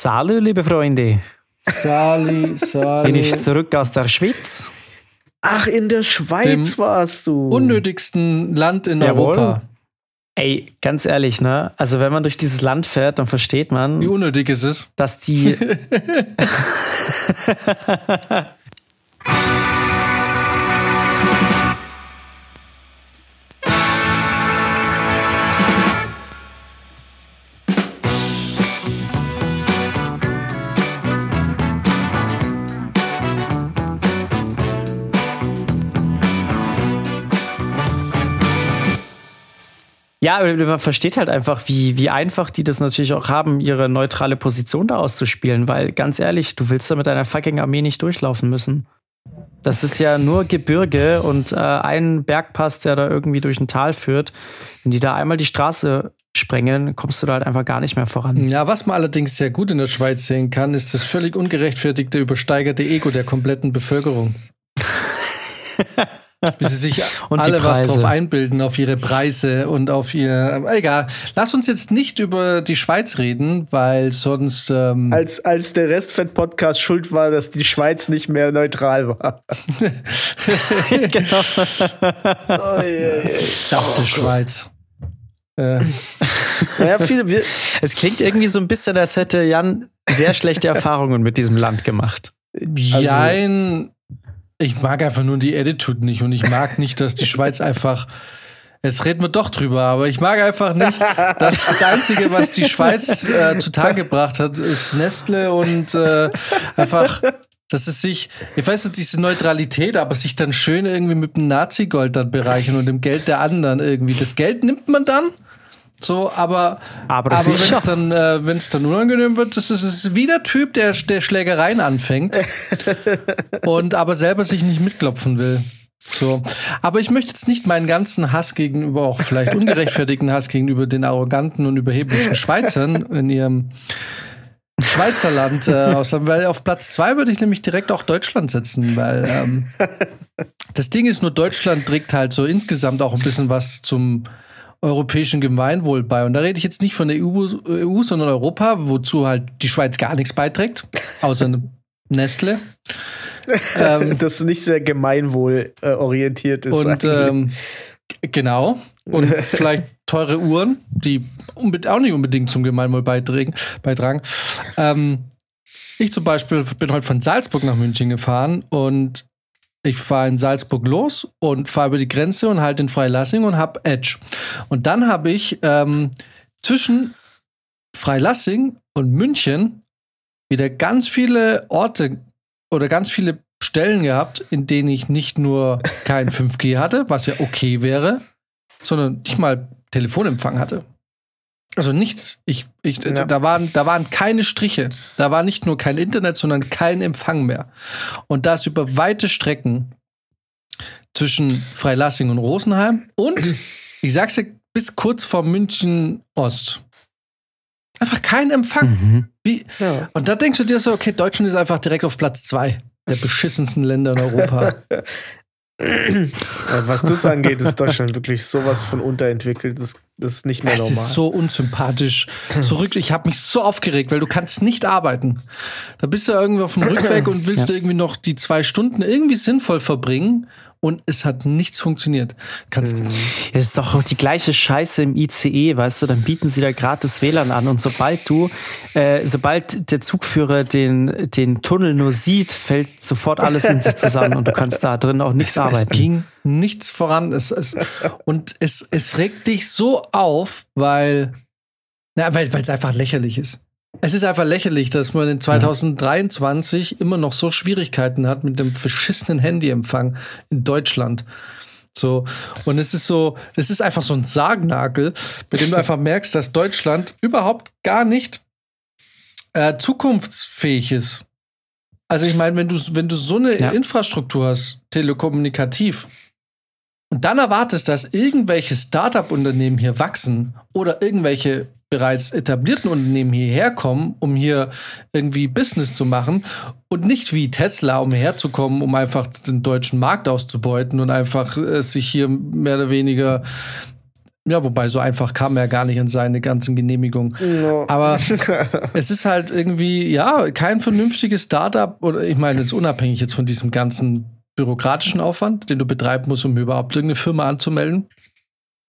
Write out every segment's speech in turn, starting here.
Salü, liebe Freunde. Sali, Sali. Bin ich zurück aus der Schweiz? Ach, in der Schweiz Dem warst du. Unnötigsten Land in Jawohl. Europa. Ey, ganz ehrlich, ne? Also wenn man durch dieses Land fährt, dann versteht man, Wie unnötig ist es? dass die. Ja, aber man versteht halt einfach, wie, wie einfach die das natürlich auch haben, ihre neutrale Position da auszuspielen, weil ganz ehrlich, du willst da mit deiner fucking Armee nicht durchlaufen müssen. Das ist ja nur Gebirge und äh, ein Bergpass, der da irgendwie durch ein Tal führt. Wenn die da einmal die Straße sprengen, kommst du da halt einfach gar nicht mehr voran. Ja, was man allerdings sehr gut in der Schweiz sehen kann, ist das völlig ungerechtfertigte, übersteigerte Ego der kompletten Bevölkerung. Wie sie sich alle was drauf einbilden, auf ihre Preise und auf ihr. Egal. Lass uns jetzt nicht über die Schweiz reden, weil sonst. Ähm, Als, als der Restfett-Podcast schuld war, dass die Schweiz nicht mehr neutral war. genau. auch der Schweiz. Äh, Naja, viele, wir, Es klingt irgendwie so ein bisschen, als hätte Jan sehr schlechte Erfahrungen mit diesem Land gemacht. Jein. Ich mag einfach nur die Attitude nicht und ich mag nicht, dass die Schweiz einfach. Jetzt reden wir doch drüber, aber ich mag einfach nicht, dass das Einzige, was die Schweiz äh, zutage gebracht hat, ist Nestle und äh, einfach, dass es sich, ich weiß nicht, diese Neutralität, aber sich dann schön irgendwie mit dem Nazi-Gold dann bereichern und dem Geld der anderen irgendwie. Das Geld nimmt man dann. So, aber, Aber aber wenn es dann, äh, wenn es dann unangenehm wird, das ist, ist wie der Typ, der, der Schlägereien anfängt und aber selber sich nicht mitklopfen will. So. Aber ich möchte jetzt nicht meinen ganzen Hass gegenüber, auch vielleicht ungerechtfertigten Hass gegenüber den arroganten und überheblichen Schweizern in ihrem Schweizerland äh, ausland, weil auf Platz zwei würde ich nämlich direkt auch Deutschland setzen, weil ähm, das Ding ist nur, Deutschland trägt halt so insgesamt auch ein bisschen was zum europäischen Gemeinwohl bei. Und da rede ich jetzt nicht von der EU, EU sondern Europa, wozu halt die Schweiz gar nichts beiträgt, außer Nestle. ähm, das nicht sehr gemeinwohl äh, orientiert ist. und ähm, genau. Und vielleicht teure Uhren, die auch nicht unbedingt zum Gemeinwohl beitragen. beitragen. Ähm, ich zum Beispiel bin heute von Salzburg nach München gefahren und ich fahre in Salzburg los und fahre über die Grenze und halt in Freilassing und hab Edge. Und dann habe ich ähm, zwischen Freilassing und München wieder ganz viele Orte oder ganz viele Stellen gehabt, in denen ich nicht nur kein 5G hatte, was ja okay wäre, sondern nicht mal Telefonempfang hatte. Also nichts. Ich, ich, Ja. da, waren, da waren keine Striche. Da war nicht nur kein Internet, sondern kein Empfang mehr. Und das über weite Strecken zwischen Freilassing und Rosenheim und, ich sag's dir, bis kurz vor München Ost. Einfach kein Empfang. Mhm. Wie, ja. und da denkst du dir so, okay, Deutschland ist einfach direkt auf Platz zwei der beschissensten Länder in Europa. Äh, Was das angeht, ist Deutschland wirklich sowas von unterentwickelt. Das, das ist nicht mehr es normal. ist so unsympathisch. Zurück, ich habe mich so aufgeregt, weil du kannst nicht arbeiten. Da bist du irgendwie auf dem Rückweg und willst du irgendwie noch die zwei Stunden irgendwie sinnvoll verbringen und es hat nichts funktioniert. Kannst, Es ist doch die gleiche Scheiße im ICE, weißt du, dann bieten sie da gratis WLAN an und sobald du, äh, sobald der Zugführer den, den Tunnel nur sieht, fällt sofort alles in sich zusammen und du kannst da drin auch nichts es, es arbeiten. ging nichts voran. Es, es, und es, es regt dich so auf, weil, na, weil es einfach lächerlich ist. Es ist einfach lächerlich, dass man in 2023 immer noch so Schwierigkeiten hat mit dem verschissenen Handyempfang in Deutschland. So, und es ist so, es ist einfach so ein Sargnagel, mit dem du einfach merkst, dass Deutschland überhaupt gar nicht äh, zukunftsfähig ist. Also ich meine, wenn du, wenn du so eine Ja. Infrastruktur hast, telekommunikativ, und dann erwartest, dass irgendwelche Startup-Unternehmen hier wachsen oder irgendwelche bereits etablierten Unternehmen hierher kommen, um hier irgendwie Business zu machen und nicht wie Tesla, um herzukommen, um einfach den deutschen Markt auszubeuten und einfach äh, sich hier mehr oder weniger Ja, wobei so einfach kam er gar nicht an seine ganzen Genehmigungen. No. Aber es ist halt irgendwie, ja, kein vernünftiges Startup oder ich meine jetzt unabhängig jetzt von diesem ganzen bürokratischen Aufwand, den du betreiben musst, um überhaupt irgendeine Firma anzumelden.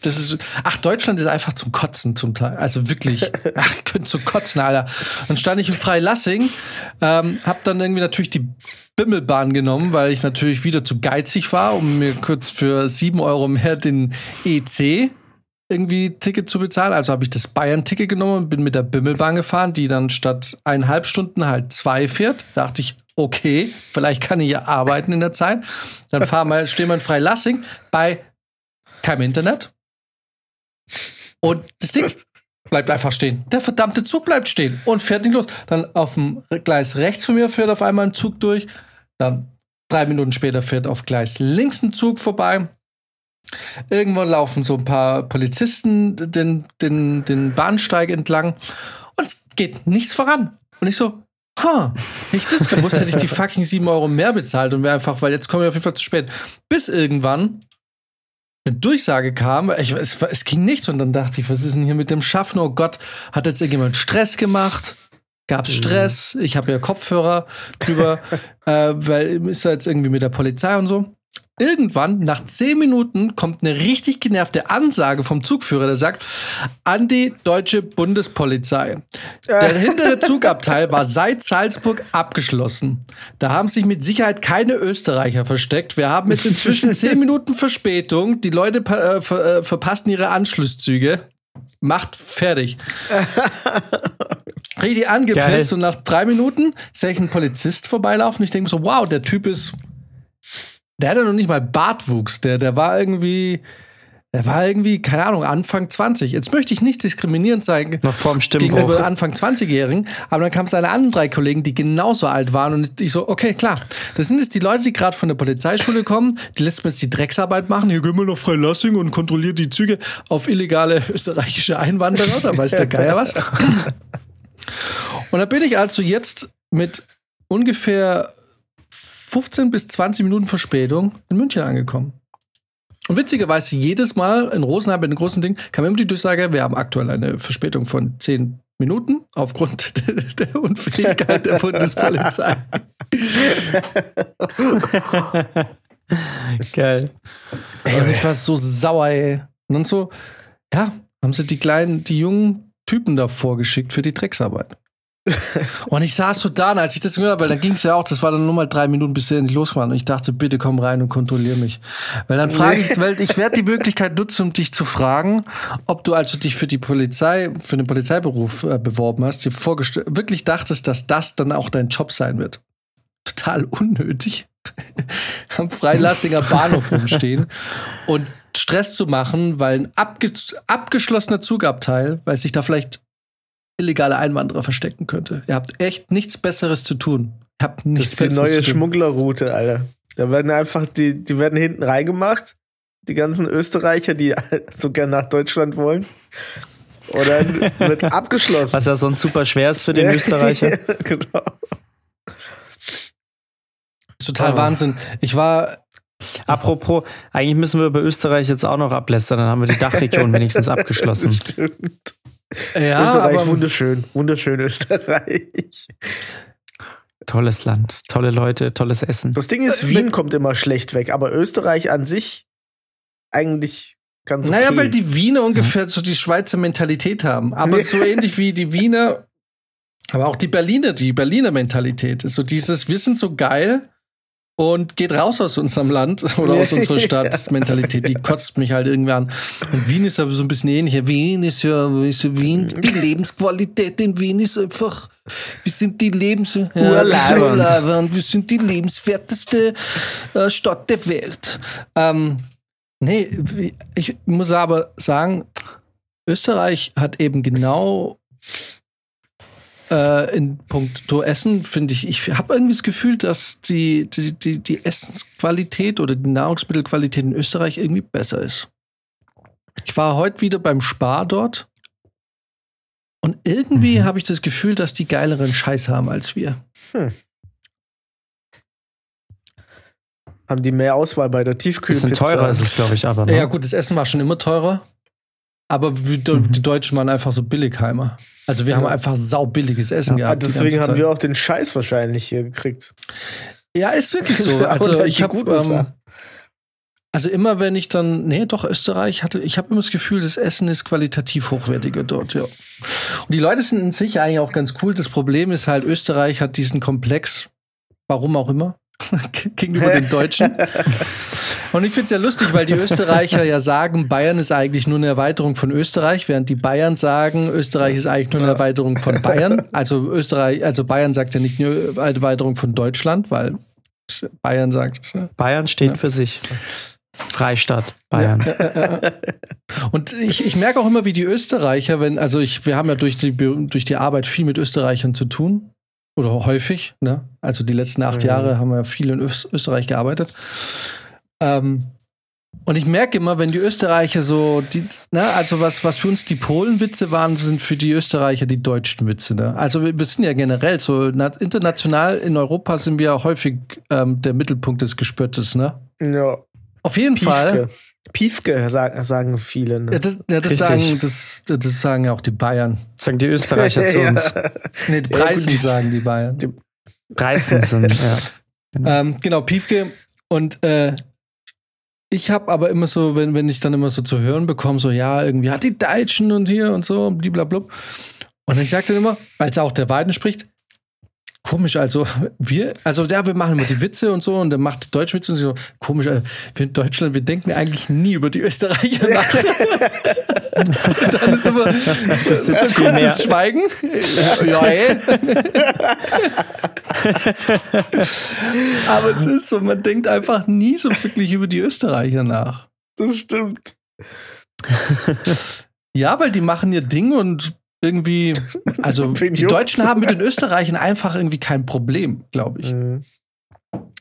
Das ist, ach, Deutschland ist einfach zum Kotzen zum Teil. Also wirklich, ach, ich könnte zu kotzen, Alter. Dann stand ich in Freilassing, ähm, hab dann irgendwie natürlich die Bimmelbahn genommen, weil ich natürlich wieder zu geizig war, um mir kurz für sieben Euro mehr den EC irgendwie Ticket zu bezahlen. Also habe ich das Bayern-Ticket genommen und bin mit der Bimmelbahn gefahren, die dann statt eineinhalb Stunden halt zwei fährt. Da dachte ich, okay, vielleicht kann ich ja arbeiten in der Zeit. Dann fahren wir, stehen wir in Freilassing bei keinem Internet. Und das Ding bleibt einfach stehen. Der verdammte Zug bleibt stehen und fährt nicht los. Dann auf dem Gleis rechts von mir fährt auf einmal ein Zug durch. Dann drei Minuten später fährt auf Gleis links ein Zug vorbei. Irgendwann laufen so ein paar Polizisten den, den, den Bahnsteig entlang und es geht nichts voran. Und ich so, ha, ich das gewusst, hätte ich die fucking sieben Euro mehr bezahlt und wäre einfach, weil jetzt komme ich auf jeden Fall zu spät. Bis irgendwann eine Durchsage kam, ich, es, es ging nichts und dann dachte ich, was ist denn hier mit dem Schaffen? Oh Gott, hat jetzt irgendjemand Stress gemacht? Gab es Stress? Ich habe ja Kopfhörer drüber, äh, weil ist da jetzt irgendwie mit der Polizei und so. Irgendwann, nach zehn Minuten, kommt eine richtig genervte Ansage vom Zugführer, der sagt, an die deutsche Bundespolizei. Der hintere Zugabteil war seit Salzburg abgeschlossen. Da haben sich mit Sicherheit keine Österreicher versteckt. Wir haben jetzt inzwischen zehn Minuten Verspätung. Die Leute äh, ver äh, verpassen ihre Anschlusszüge. Macht fertig. Richtig angepisst Geil. und nach drei Minuten sehe ich einen Polizist vorbeilaufen. Ich denke so, wow, der Typ ist der hatte noch nicht mal Bartwuchs. Der, der war irgendwie, der war irgendwie, keine Ahnung, Anfang 20. Jetzt möchte ich nicht diskriminierend sein Noch vorm gegenüber. Anfang 20-Jährigen, aber dann kamen seine anderen drei Kollegen, die genauso alt waren und ich so, okay, klar, das sind jetzt die Leute, die gerade von der Polizeischule kommen, die lässt mir jetzt die Drecksarbeit machen, hier gehen wir nach Freilassing und kontrolliert die Züge auf illegale österreichische Einwanderer, da weiß der Geier was. Und da bin ich also jetzt mit ungefähr 15 bis 20 Minuten Verspätung in München angekommen. Und witzigerweise jedes Mal in Rosenheim bei den großen Ding kam immer die Durchsage, wir haben aktuell eine Verspätung von 10 Minuten aufgrund der Unfähigkeit der Bundespolizei. Geil. Ey, und ich war so sauer, ey. Und dann so, ja, haben sie die kleinen, die jungen Typen da vorgeschickt für die Drecksarbeit. Und ich saß so da, als ich das gehört habe, weil dann ging es ja auch, das war dann nur mal drei Minuten, bis sie endlich los waren. Und ich dachte, bitte komm rein und kontrollier mich. Weil dann frage ich, weil ich werde die Möglichkeit nutzen, um dich zu fragen, ob du, als du dich für die Polizei, für den Polizeiberuf äh, beworben hast, dir vorgestellt, wirklich dachtest, dass das dann auch dein Job sein wird. Total unnötig. Am Freilassinger Bahnhof rumstehen und Stress zu machen, weil ein abge abgeschlossener Zugabteil, weil sich da vielleicht illegale Einwanderer verstecken könnte. Ihr habt echt nichts Besseres zu tun. Ihr habt Das nichts ist die Besseres neue zu tun. Schmugglerroute, Alter. Da werden einfach die, die werden hinten reingemacht. Die ganzen Österreicher, die so gern nach Deutschland wollen. Oder wird abgeschlossen. Was ja so ein super schwer ist für den Österreicher. genau. Das ist total Oh. Wahnsinn. Ich war, Apropos, eigentlich müssen wir über Österreich jetzt auch noch ablästern, dann haben wir die Dachregion wenigstens Das abgeschlossen. stimmt. Ja, Österreich, aber, wunderschön. Wunderschön Österreich. Tolles Land, tolle Leute, tolles Essen. Das Ding ist, Wien kommt immer schlecht weg, aber Österreich an sich eigentlich ganz okay. naja, weil die Wiener ungefähr so die Schweizer Mentalität haben. Aber so ähnlich wie die Wiener, aber auch die Berliner, die Berliner Mentalität ist so dieses, wir sind so geil und geht raus aus unserem Land oder aus unserer Stadt. Mentalität, die kotzt mich halt irgendwie an. Und Wien ist aber so ein bisschen ähnlich. Wien ist ja, ist ja Wien. Die Lebensqualität in Wien ist einfach, wir sind die Lebens, ja, wir sind die lebenswerteste äh, Stadt der Welt. Ähm, nee, ich muss aber sagen, Österreich hat eben genau äh, in puncto Essen, finde ich, ich habe irgendwie das Gefühl, dass die, die, die, die Essensqualität oder die Nahrungsmittelqualität in Österreich irgendwie besser ist. Ich war heute wieder beim Spar dort und irgendwie Mhm. habe ich das Gefühl, dass die geileren Scheiß haben als wir. Haben die mehr Auswahl bei der Bisschen Tiefkühlpizza? teurer ist es, glaube ich, aber. Ne? Ja, gut, das Essen war schon immer teurer. Aber Mhm. die Deutschen waren einfach so Billigheimer. Also wir haben einfach saubilliges Essen Ja, gehabt. deswegen haben wir auch den Scheiß wahrscheinlich hier gekriegt. Ja, ist wirklich so. Also ich habe ähm, also immer wenn ich dann nee, doch Österreich hatte, ich habe immer das Gefühl, das Essen ist qualitativ hochwertiger dort, ja. Und die Leute sind in sich eigentlich auch ganz cool. Das Problem ist halt Österreich hat diesen Komplex, warum auch immer, gegenüber den Deutschen. Und ich finde es ja lustig, weil die Österreicher ja sagen, Bayern ist eigentlich nur eine Erweiterung von Österreich, während die Bayern sagen, Österreich ist eigentlich nur eine Erweiterung von Bayern. Also Österreich, also Bayern sagt ja nicht nur eine Erweiterung von Deutschland, weil Bayern sagt es. Ja. Bayern steht für sich. Freistaat Bayern. Und ich, ich merke auch immer, wie die Österreicher, wenn, also ich, wir haben ja durch die, durch die Arbeit viel mit Österreichern zu tun. Oder häufig, ne? Also die letzten acht Mhm. Jahre haben wir viel in Ös Österreich gearbeitet. Ähm, und ich merke immer, wenn die Österreicher so, die, ne, also was, was für uns die Polenwitze waren, sind für die Österreicher die deutschen Witze. Ne? Also wir, wir sind ja generell so na, international in Europa sind wir ja häufig ähm, der Mittelpunkt des Gespöttes, ne? Ja. Auf jeden Fall. Piefke. Piefke sagen, sagen viele. Ne? Ja, das, ja, das, sagen, das, das sagen ja auch die Bayern. Sagen die Österreicher zu uns. Nee, die Ja, Preisen gut. sagen die Bayern. Die- Reißen sind, ja. Ähm, genau, Piefke. Und äh, ich habe aber immer so, wenn, wenn ich dann immer so zu hören bekomme, so, ja, irgendwie hat die Deutschen und hier und so, blablabla. Und ich sage dann immer, weil es auch der Weiden spricht, komisch, also wir, also ja, wir machen immer die Witze und so und dann macht Deutsch Witze und so, komisch, äh, wir in Deutschland, wir denken eigentlich nie über die Österreicher nach. und dann ist immer so, so jetzt viel mehr. kurzes Schweigen. Ja, ja ey. Aber es ist so, man denkt einfach nie so wirklich über die Österreicher nach. Das stimmt. Ja, weil die machen ihr Ding und irgendwie, also die? Deutschen haben mit den Österreichern einfach irgendwie kein Problem, glaube ich. Mhm.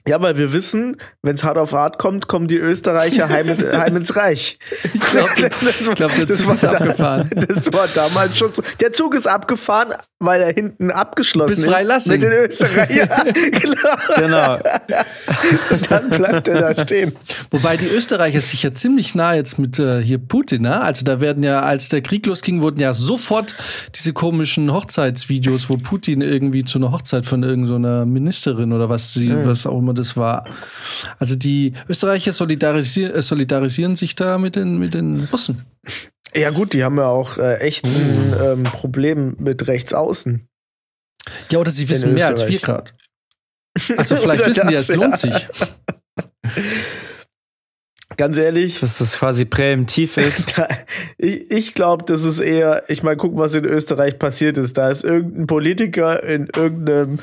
Ja, weil wir wissen, wenn es hart auf hart kommt, kommen die Österreicher heim, heim ins Reich. Ich glaube, glaub, der das Zug war ist da- abgefahren. Das war damals schon so. Der Zug ist abgefahren, weil er hinten abgeschlossen Bis ist. Mit den Österreichern. genau. Und dann bleibt er da stehen. Wobei die Österreicher sich ja ziemlich nah jetzt mit äh, hier Putin, ne? Also da werden ja, als der Krieg losging, wurden ja sofort diese komischen Hochzeitsvideos, wo Putin irgendwie zu einer Hochzeit von irgendeiner Ministerin oder was sie, was auch immer das war. Also die Österreicher solidarisieren, äh, solidarisieren sich da mit den, mit den Russen. Ja, gut, die haben ja auch äh, echt ein ähm, Problem mit Rechtsaußen. Ja, oder sie wissen mehr als wir gerade. Also vielleicht wissen die, das, es lohnt ja. sich. Ganz ehrlich, Dass das quasi präemptiv ist. da, ich, ich glaube, das ist eher, ich meine, guck, was in Österreich passiert ist. Da ist irgendein Politiker in irgendeinem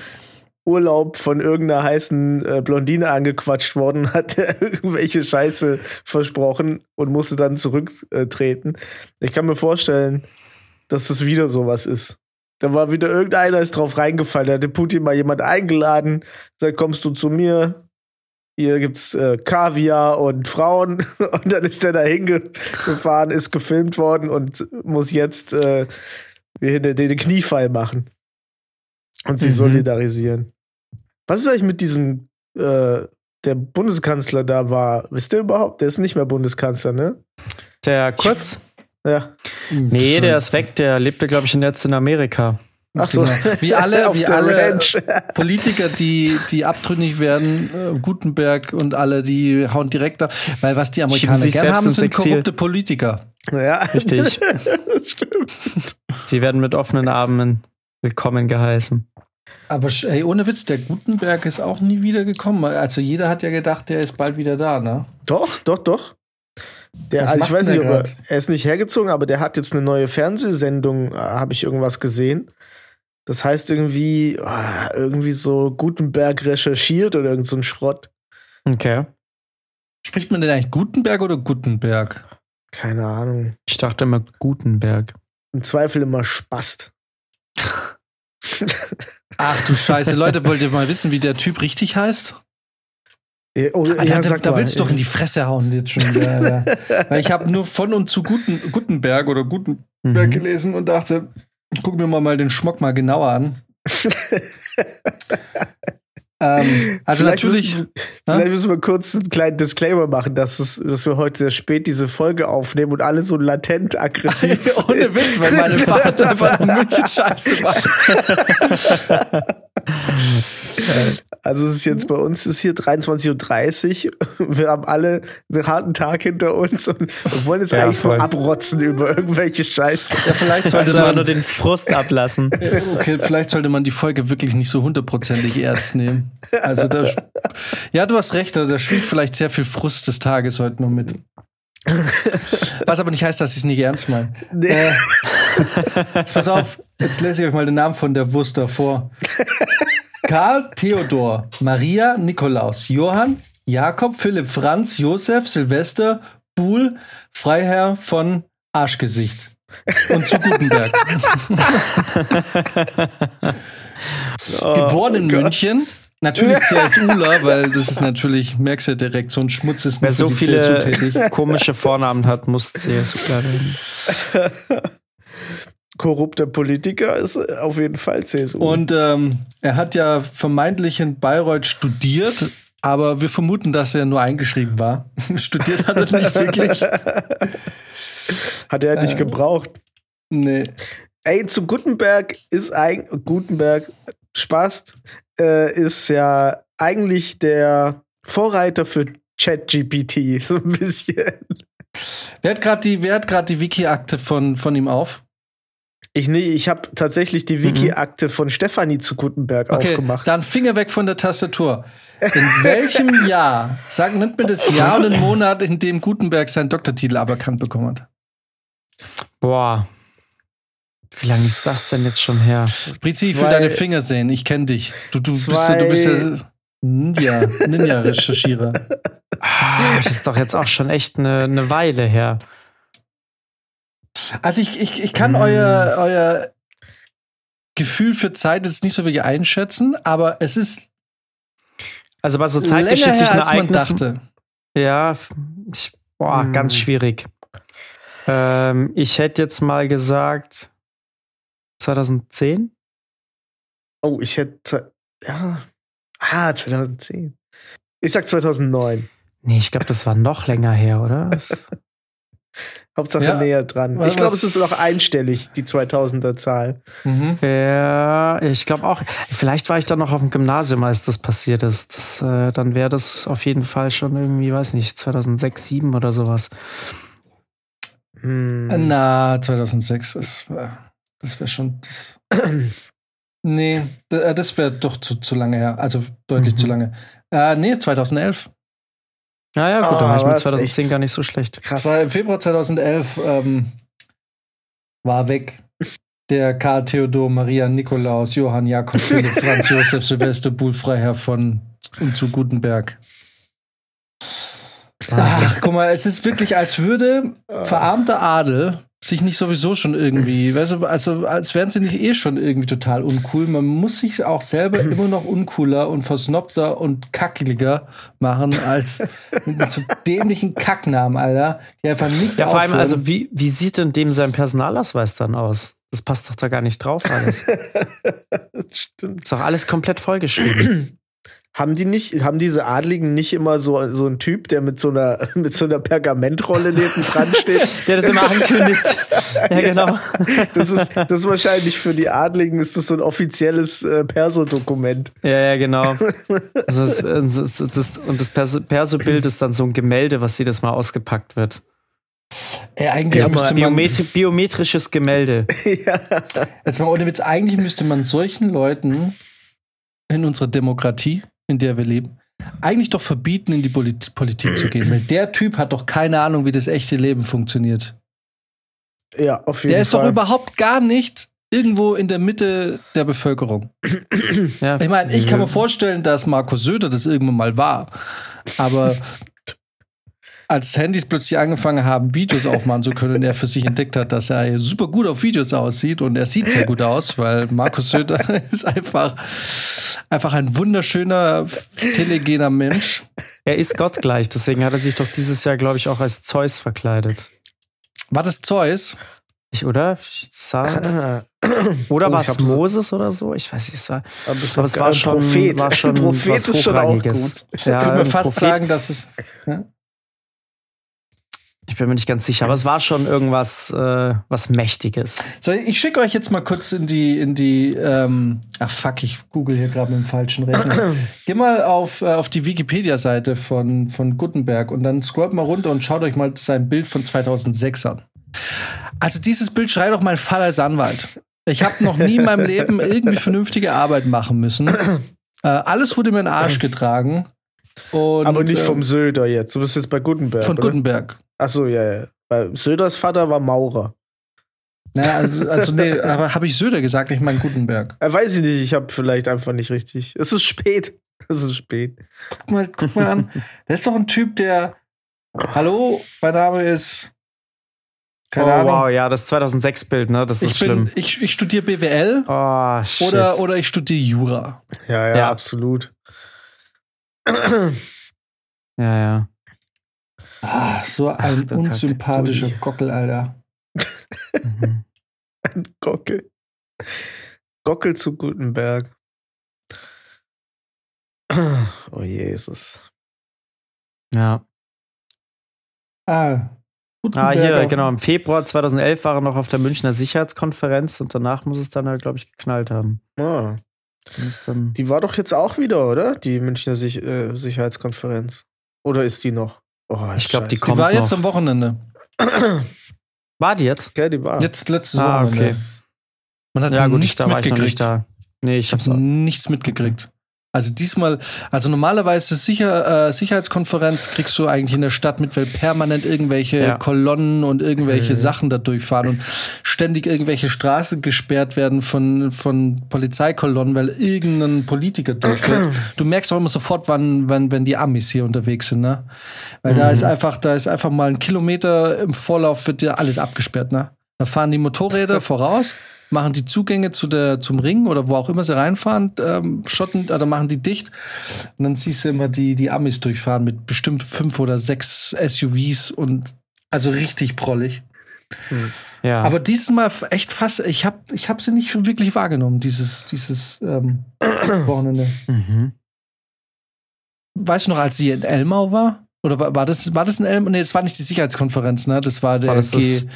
Urlaub von irgendeiner heißen äh, Blondine angequatscht worden, hat irgendwelche Scheiße versprochen und musste dann zurücktreten. Ich kann mir vorstellen, dass das wieder sowas ist. Da war wieder irgendeiner ist drauf reingefallen. Da hatte Putin mal jemand eingeladen, sagt, kommst du zu mir? Hier gibt's äh, Kaviar und Frauen. Und dann ist der da hingefahren, ist gefilmt worden und muss jetzt äh, den, den Kniefall machen. Und sich Mhm. solidarisieren. Was ist eigentlich mit diesem, äh, der Bundeskanzler da war? Wisst ihr überhaupt? Der ist nicht mehr Bundeskanzler, ne? Der Kurz? Ja. Nee, der ist weg. Der lebte, glaube ich, jetzt in Amerika. Ach so. Genau. Wie alle, wie alle Ranch. Politiker, die, die abtrünnig werden, äh, Gutenberg und alle, die hauen direkt ab. Weil was die Amerikaner sich gern selbst haben, sind Exil. korrupte Politiker. Ja. Richtig. das stimmt. Sie werden mit offenen Armen willkommen geheißen. Aber ey, ohne Witz, der Gutenberg ist auch nie wieder gekommen. Also jeder hat ja gedacht, der ist bald wieder da, ne? Doch, doch, doch. Der, also ich weiß nicht, ob er, er ist nicht hergezogen, aber der hat jetzt eine neue Fernsehsendung, äh, habe ich irgendwas gesehen. Das heißt irgendwie, ah, irgendwie so Gutenberg recherchiert oder irgend so ein Schrott. Okay. Spricht man denn eigentlich Gutenberg oder Gutenberg? Keine Ahnung. Ich dachte immer Gutenberg. Im Zweifel immer Spast. Ach du Scheiße, Leute, wollt ihr mal wissen, wie der Typ richtig heißt? Ja, oh, Alter, ja, da, da willst du doch in die Fresse hauen jetzt schon ja. Weil ich habe nur von und zu Guten, Gutenberg oder Gutenberg Mhm. gelesen und dachte, guck mir mal, mal den Schmock mal genauer an. Ähm, also vielleicht natürlich. Müssen, vielleicht müssen wir kurz einen kleinen Disclaimer machen, dass, es, dass wir heute sehr spät diese Folge aufnehmen und alle so latent aggressiv sind. Ohne Witz, weil meine Vater einfach ein München Scheiße macht. Also es ist jetzt bei uns ist hier 23.30 Uhr. Wir haben alle einen harten Tag hinter uns und, wollen jetzt Ja, eigentlich voll. nur abrotzen über irgendwelche Scheiße. Ja, vielleicht sollte Also man nur den Frust ablassen. Okay, vielleicht sollte man die Folge wirklich nicht so hundertprozentig ernst nehmen. Also da, ja, du hast recht, da schwingt vielleicht sehr viel Frust des Tages heute noch mit. Was aber nicht heißt, dass ich es nicht ernst meine. Nee. Äh, jetzt pass auf, jetzt lese ich euch mal den Namen von der Wurst davor. Karl Theodor, Maria Nikolaus, Johann, Jakob, Philipp, Franz, Josef, Silvester, Buhl, Freiherr von Arschgesicht. Und zu Gutenberg. Geboren in München. Natürlich CSUler, weil das ist natürlich, merkst du ja direkt, so ein Schmutz ist Wer so viele komische Vornamen hat, muss CSU werden. Korrupter Politiker ist auf jeden Fall CSU. Und ähm, er hat ja vermeintlich in Bayreuth studiert, aber wir vermuten, dass er nur eingeschrieben war. Studiert hat er nicht wirklich. hat er nicht gebraucht. Nee. Ey, zu Gutenberg ist eigentlich Gutenberg Spaß äh, ist ja eigentlich der Vorreiter für ChatGPT so ein bisschen. Wer hat gerade die, wer hat grad die Wiki-Akte von, von ihm auf? Ich nee, ich habe tatsächlich die Wiki-Akte von Stefanie zu Gutenberg Okay, aufgemacht. dann Finger weg von der Tastatur. In welchem Jahr, sag, nennt mir das Jahr und den Monat, in dem Gutenberg seinen Doktortitel aberkannt bekommen hat? Boah. Wie lange ist das denn jetzt schon her? Brizi, ich will deine Finger sehen. Ich kenne dich. Du, du, bist, du bist ja Ninja, Ninja-Recherchierer. Ah, das ist doch jetzt auch schon echt eine, eine Weile her. Also ich, ich, ich kann Mm. euer, euer Gefühl für Zeit jetzt nicht so wirklich einschätzen, aber es ist Also bei so länger her, zeitgeschichtlichen als man dachte. Ja, ich, boah, Hm. ganz schwierig. Ähm, ich hätte jetzt mal gesagt 2010. Oh, ich hätte ja ah 2010. Ich sag 2009. Nee, ich glaube, das war noch länger her, oder? Hauptsache Ja. näher dran. Was- Ich glaube, es ist noch einstellig, die 2000er Zahl. Mhm. ja, ich glaube auch. Vielleicht war ich dann noch auf dem Gymnasium, als das passiert ist. Das, äh, dann wäre das auf jeden Fall schon irgendwie, weiß nicht, 2006, 2007 oder sowas. Hm. Na, 2006, das wäre das wär schon. Das, nee, äh, das wäre doch zu, zu lange her. Also deutlich Mhm. zu lange. Äh, nee, 2011. Naja, gut, Ah, dann war ich mit was, 2010 echt? gar nicht so schlecht. Krass. Zwei, Im Februar 2011 ähm, war weg. Der Karl Theodor Maria Nikolaus Johann Jakob Philipp Franz Josef Silvester Buhl Freiherr von und zu Gutenberg. Ach, guck mal, es ist wirklich, als würde verarmter Adel sich nicht sowieso schon irgendwie, weißt du, also als wären sie nicht eh schon irgendwie total uncool. Man muss sich auch selber immer noch uncooler und versnobter und kackeliger machen als mit, so dämlichen Kacknamen, Alter, die einfach nicht Ja, vor allem, also wie, wie sieht denn dem sein Personalausweis dann aus? Das passt doch da gar nicht drauf alles. das stimmt. Ist doch alles komplett vollgeschrieben. Haben die nicht, haben diese Adligen nicht immer so, so einen Typ, der mit so einer, mit so einer Pergamentrolle neben dran steht? Der das immer ankündigt. Ja, genau. Das ist, das ist wahrscheinlich für die Adligen ist das so ein offizielles äh, Perso-Dokument. Ja, ja, genau. Also das, das, das, und das Perso- Perso-Bild ist dann so ein Gemälde, was jedes Mal ausgepackt wird. Ey, eigentlich Ja, müsste man, Biometri biometrisches Gemälde. ja. jetzt mal ohne Witz, eigentlich müsste man solchen Leuten in unserer Demokratie, in der wir leben, eigentlich doch verbieten, in die Polit Politik zu gehen. Weil der Typ hat doch keine Ahnung, wie das echte Leben funktioniert. ja, auf jeden Der ist Fall. doch überhaupt gar nicht irgendwo in der Mitte der Bevölkerung. Ja. Ich meine, ich kann mir vorstellen, dass Markus Söder das irgendwann mal war. Aber als Handys plötzlich angefangen haben, Videos aufmachen zu können, und er für sich entdeckt hat, dass er super gut auf Videos aussieht und er sieht sehr gut aus, weil Markus Söder ist einfach, einfach ein wunderschöner, telegener Mensch. Er ist gottgleich, deswegen hat er sich doch dieses Jahr, glaube ich, auch als Zeus verkleidet. War das Zeus? Ich, oder? Ich sah, oder Oh, war es Moses oder so? Ich weiß nicht, es war. Aber, Aber es war schon, Prophet. war schon Prophet ist schon auch gut. Ja, ich würde mir fast Prophet. sagen, dass es. Ich bin mir nicht ganz sicher, aber es war schon irgendwas äh, was Mächtiges. So, ich schicke euch jetzt mal kurz in die, in die, ähm, ach fuck, ich google hier gerade mit dem falschen Rechner. Geh mal auf, äh, auf die Wikipedia-Seite von, von Gutenberg und dann scrollt mal runter und schaut euch mal sein Bild von 2006 an. Also dieses Bild schreit doch mein Fall als Anwalt. Ich habe noch nie in meinem Leben irgendwie vernünftige Arbeit machen müssen. Äh, alles wurde mir in den Arsch getragen. Und, Aber nicht äh, vom Söder jetzt. Du bist jetzt bei Gutenberg. von oder? Gutenberg. Ach so, ja, ja. Weil Söders Vater war Maurer. Naja, also, also nee, aber habe ich Söder gesagt, ich meine Gutenberg. Äh, weiß ich nicht, ich habe vielleicht einfach nicht richtig. Es ist spät. Es ist spät. guck mal, guck mal an. Das ist doch ein Typ, der. Hallo, mein Name ist. Keine oh, Ahnung. wow, ja, das 2006-Bild, ne? Das ist ich schlimm. bin, ich, ich studiere BWL oh, shit. oder, oder ich studiere Jura. Ja, ja, Ja. absolut. Ja, ja. Ah, so ein Kacke. unsympathischer. Gockel, Alter. Mhm. Ein Gockel. Gockel zu Gutenberg. Oh Jesus. Ja. Ah, Ah, hier, genau. Im Februar 2011 war er noch auf der Münchner Sicherheitskonferenz und danach muss es dann, glaube ich, geknallt haben. Ah, die war doch jetzt auch wieder, oder? Die Münchner Sich äh, Sicherheitskonferenz. Oder ist die noch? Oh, Ich glaub, die Scheiße. Die kommt war jetzt noch. am Wochenende. War die jetzt? Ja, die war. Jetzt letztes Ah, Wochenende. okay. Man hat Ja, gut, ich, nichts mitgekriegt. nicht da. Nee, ich hab's habe nichts mitgekriegt. Also diesmal, also normalerweise Sicher, äh, Sicherheitskonferenz kriegst du eigentlich in der Stadt mit, weil permanent irgendwelche Ja. Kolonnen und irgendwelche Mhm. Sachen da durchfahren und ständig irgendwelche Straßen gesperrt werden von, von Polizeikolonnen, weil irgendein Politiker durchfährt. du merkst auch immer sofort, wann, wann, wenn die Amis hier unterwegs sind, ne? Weil da Mhm. ist einfach, da ist einfach mal ein Kilometer im Vorlauf wird dir alles abgesperrt, ne? Da fahren die Motorräder voraus, machen die Zugänge zu der, zum Ring oder wo auch immer sie reinfahren, ähm, schotten, oder machen die dicht. Und dann siehst du immer die, die Amis durchfahren mit bestimmt fünf oder sechs SUVs und also richtig prollig. Ja. Aber dieses Mal echt fast, ich habe ich hab sie nicht wirklich wahrgenommen, dieses, dieses ähm, Wochenende. mhm. Weißt du noch, als sie in Elmau war? Oder war, war das, war das in Elmau? Nee, das war nicht die Sicherheitskonferenz, ne? Das war der War das G, das-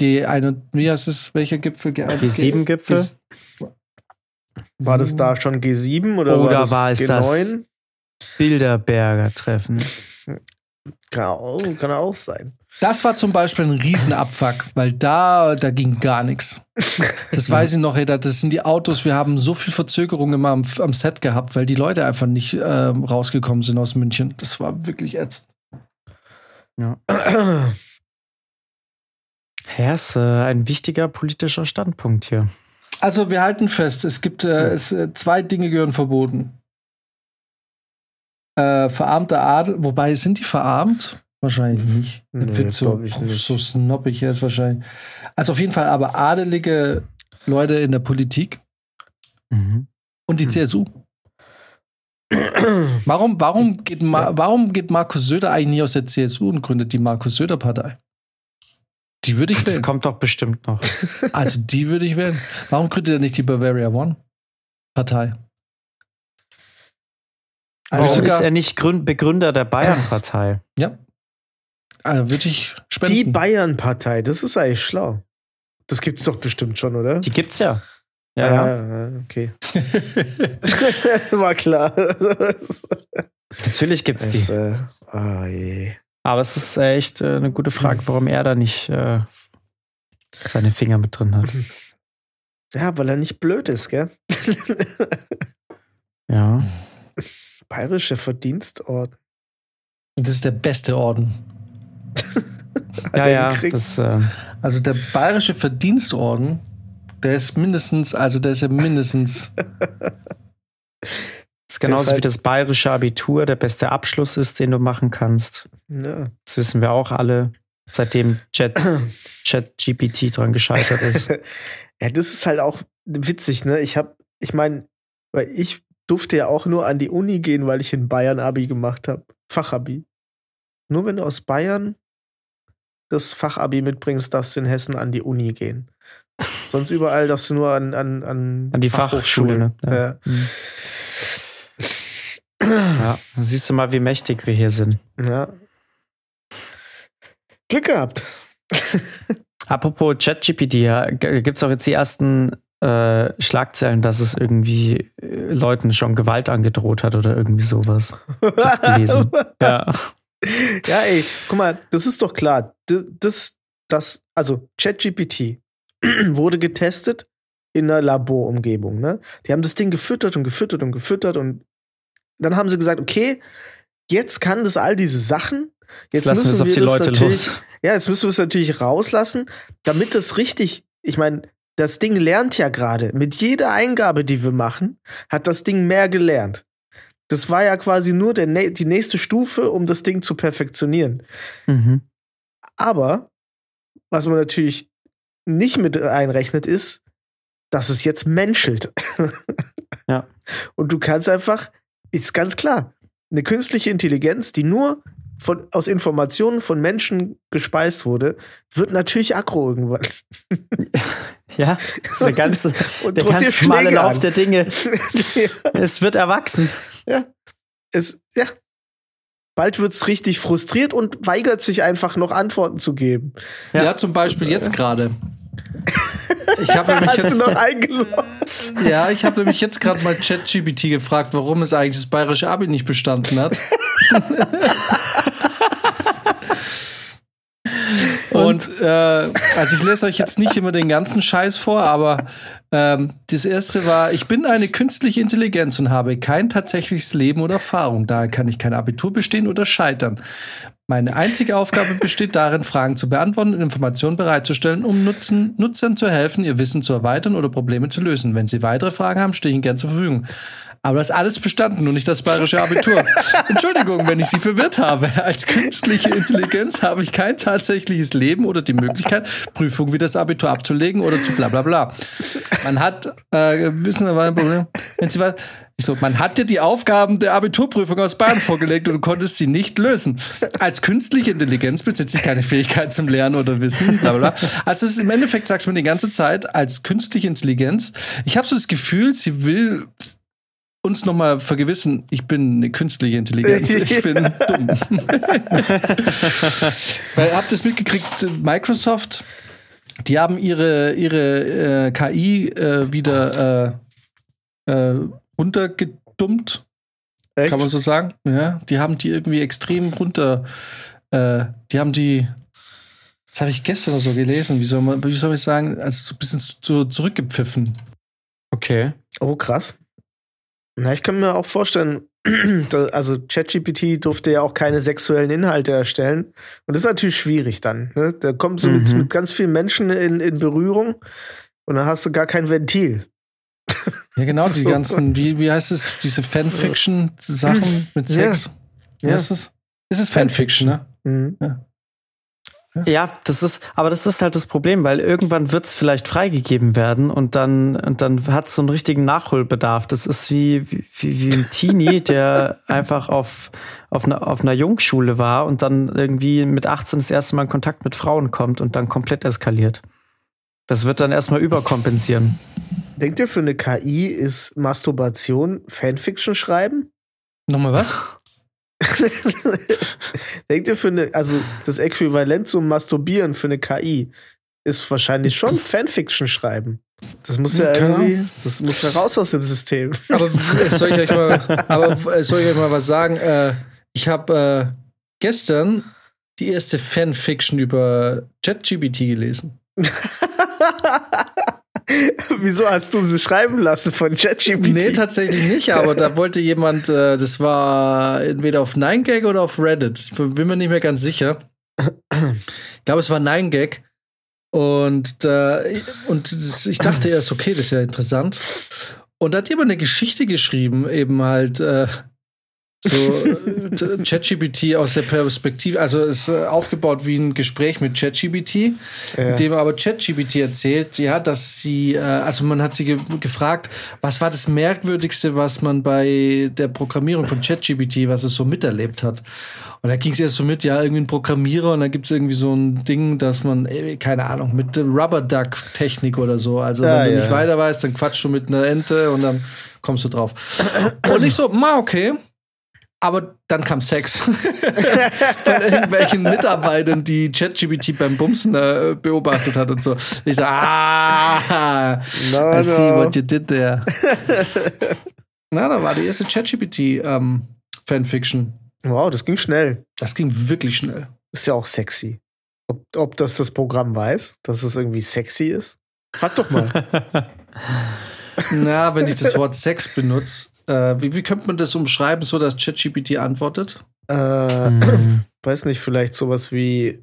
G1, wie heißt es, welcher Gipfel? G, G7-Gipfel? G- War das da schon G7 oder Oder war das war es G9? das? Bilderberger Treffen. Kann auch, kann auch sein. Das war zum Beispiel ein Riesenabfuck, weil da, da ging gar nichts. Das weiß ich noch, ey, das sind die Autos, wir haben so viel Verzögerung immer am, am Set gehabt, weil die Leute einfach nicht ähm, rausgekommen sind aus München. Das war wirklich ätzend. Ja, ist äh, ein wichtiger politischer Standpunkt hier. Also wir halten fest, es gibt äh, es, äh, zwei Dinge gehören verboten. Äh, verarmter Adel, wobei sind die verarmt? Wahrscheinlich nicht. Nee, Das wird so, ich nicht. so snobbig jetzt wahrscheinlich. Also auf jeden Fall aber adelige Leute in der Politik Mhm. und die Hm. CSU. Warum, warum, geht Ma warum geht Markus Söder eigentlich nicht aus der CSU und gründet die Markus Söder Partei? Die würde ich Das wählen. kommt doch bestimmt noch. Also die würde ich wählen. Warum gründet er nicht die Bavaria One Partei? Warum Also sogar- ist er nicht Gründ Begründer der Bayern-Partei? Ja. Also würde ich spenden. Die Bayern-Partei, das ist eigentlich schlau. Das gibt's doch bestimmt schon, oder? Die gibt's ja. Ja, ja. Ah, okay. War klar. das, Natürlich gibt's die. äh, oh je. Aber es ist äh, echt äh, eine gute Frage, warum er da nicht äh, seine Finger mit drin hat. Ja, weil er nicht blöd ist, gell? Ja. Bayerische Verdienstorden. Das ist der beste Orden. Ja, ja. Das, äh, Also der bayerische Verdienstorden, der ist mindestens, also der ist ja mindestens, ist genauso Deshalb- wie das bayerische Abitur der beste Abschluss ist, den du machen kannst. Ja. Das wissen wir auch alle, seitdem Chat, Chat GPT dran gescheitert ist. ja, das ist halt auch witzig, ne? Ich hab, ich meine, weil ich durfte ja auch nur an die Uni gehen, weil ich in Bayern Abi gemacht habe. Fachabi. Nur wenn du aus Bayern das Fachabi mitbringst, darfst du in Hessen an die Uni gehen. Sonst überall darfst du nur an, an, an, An die Fachhochschule. Ne? Ja. Ja. Mhm. Ja. Siehst du mal, wie mächtig wir hier sind. Ja. Glück gehabt. Apropos ChatGPT, ja, gibt es auch jetzt die ersten äh, Schlagzeilen, dass es irgendwie äh, Leuten schon Gewalt angedroht hat oder irgendwie sowas. Hat's gelesen. ja. Ja, ey, guck mal, das ist doch klar. Das, das, das also ChatGPT wurde getestet in einer Laborumgebung. Ne? Die haben das Ding gefüttert und gefüttert und gefüttert und dann haben sie gesagt, okay, jetzt kann das all diese Sachen. Jetzt wir es müssen auf wir die das Leute natürlich, los. ja, jetzt müssen wir es natürlich rauslassen, damit das richtig, ich meine, das Ding lernt ja gerade. Mit jeder Eingabe, die wir machen, hat das Ding mehr gelernt. Das war ja quasi nur der, die nächste Stufe, um das Ding zu perfektionieren. Mhm. Aber was man natürlich nicht mit einrechnet, ist, dass es jetzt menschelt. Ja. Und du kannst einfach, ist ganz klar, eine künstliche Intelligenz, die nur von, aus Informationen von Menschen gespeist wurde, wird natürlich aggro irgendwann. Ja, das ist der ganze, Und der ganz schmale Schläge Lauf an. der Dinge. Es wird erwachsen. ja. Es, ja. Bald wird es richtig frustriert und weigert sich einfach noch Antworten zu geben. Ja, Ja. zum Beispiel jetzt gerade. Ich habe nämlich jetzt, noch eingeloggt? ja, ich habe nämlich jetzt gerade mal ChatGPT gefragt, warum es eigentlich das bayerische Abi nicht bestanden hat. Und äh, also ich lese euch jetzt nicht immer den ganzen Scheiß vor, aber ähm, das erste war, ich bin eine künstliche Intelligenz und habe kein tatsächliches Leben oder Erfahrung. Daher kann ich kein Abitur bestehen oder scheitern. Meine einzige Aufgabe besteht darin, Fragen zu beantworten und Informationen bereitzustellen, um Nutzen, Nutzern zu helfen, ihr Wissen zu erweitern oder Probleme zu lösen. Wenn Sie weitere Fragen haben, stehe ich Ihnen gern zur Verfügung. Aber das ist alles bestanden, nur nicht das bayerische Abitur. Entschuldigung, wenn ich Sie verwirrt habe. Als künstliche Intelligenz habe ich kein tatsächliches Leben oder die Möglichkeit, Prüfungen wie das Abitur abzulegen oder zu bla bla bla. Man hat, äh, wissen wir, war ein Problem. Wenn Sie weiter, ich so, man hat dir die Aufgaben der Abiturprüfung aus Bayern vorgelegt und du konntest sie nicht lösen. Als künstliche Intelligenz besitze ich keine Fähigkeit zum Lernen oder Wissen, bla bla bla. Also es ist im Endeffekt, sagst du mir die ganze Zeit, als künstliche Intelligenz, ich habe so das Gefühl, sie will uns nochmal vergewissen, ich bin eine künstliche Intelligenz, ich bin dumm. Weil, habt ihr es mitgekriegt, Microsoft, die haben ihre, ihre äh, KI äh, wieder äh, äh, runtergedummt, Echt? kann man so sagen. Ja, die haben die irgendwie extrem runter, äh, die haben die, das habe ich gestern so gelesen, wie soll man, wie soll ich sagen, also so ein bisschen zu, zurückgepfiffen. Okay. Oh, krass. Na, ich kann mir auch vorstellen, also ChatGPT durfte ja auch keine sexuellen Inhalte erstellen. Und das ist natürlich schwierig dann. Ne? Da kommst du mit, Mhm. mit ganz vielen Menschen in, in Berührung und dann hast du gar kein Ventil. Ja, genau, die So. ganzen, wie, wie heißt es, diese Fanfiction-Sachen mit Ja. Sex. Wie Ja. heißt es? Es ist Fanfiction, ne? Mhm. Ja, das ist, aber das ist halt das Problem, weil irgendwann wird es vielleicht freigegeben werden und dann, und dann hat es so einen richtigen Nachholbedarf. Das ist wie, wie, wie ein Teenie, der einfach auf, auf, einer, auf einer Jungschule war und dann irgendwie mit 18 das erste Mal in Kontakt mit Frauen kommt und dann komplett eskaliert. Das wird dann erstmal überkompensieren. Denkt ihr, für eine KI ist Masturbation Fanfiction schreiben? Nochmal was? Denkt ihr, für eine, also das Äquivalent zum Masturbieren für eine KI ist wahrscheinlich schon Fanfiction schreiben. Das muss ja irgendwie, das muss ja raus aus dem System. Aber soll ich euch mal, aber soll ich euch mal was sagen? Äh, ich habe äh, gestern die erste Fanfiction über ChatGPT gelesen. Wieso hast du sie schreiben lassen von ChatGPT? Nee, tatsächlich nicht, aber da wollte jemand, äh, das war entweder auf 9gag oder auf Reddit. Ich bin mir nicht mehr ganz sicher. Ich glaube, es war 9gag. Und, äh, und ich dachte erst, okay, das ist ja interessant. Und da hat jemand eine Geschichte geschrieben, eben halt äh, so äh, ChatGPT aus der Perspektive, also ist äh, aufgebaut wie ein Gespräch mit ChatGPT, ja. in dem aber ChatGPT erzählt, ja, dass sie, äh, also man hat sie ge gefragt, was war das Merkwürdigste, was man bei der Programmierung von ChatGPT, was es so miterlebt hat. Und da ging es erst so mit, ja, irgendwie ein Programmierer und dann gibt es irgendwie so ein Ding, dass man, keine Ahnung, mit Rubber Duck Technik oder so. Also ja, wenn du ja. nicht weiter weißt, dann quatschst du mit einer Ente und dann kommst du drauf. Und ich so, ma, okay. Aber dann kam Sex von irgendwelchen Mitarbeitern, die ChatGPT beim Bumsen äh, beobachtet hat und so. Ich so, ah, no, I see no. what you did there. Na, da war die erste ChatGPT-Fanfiction. Ähm, wow, das ging schnell. Das ging wirklich schnell. Ist ja auch sexy. Ob, ob das das Programm weiß, dass es irgendwie sexy ist? Frag doch mal. Na, wenn ich das Wort Sex benutze, äh, wie, wie könnte man das umschreiben, so dass ChatGPT antwortet? Äh, mhm. Weiß nicht, vielleicht sowas wie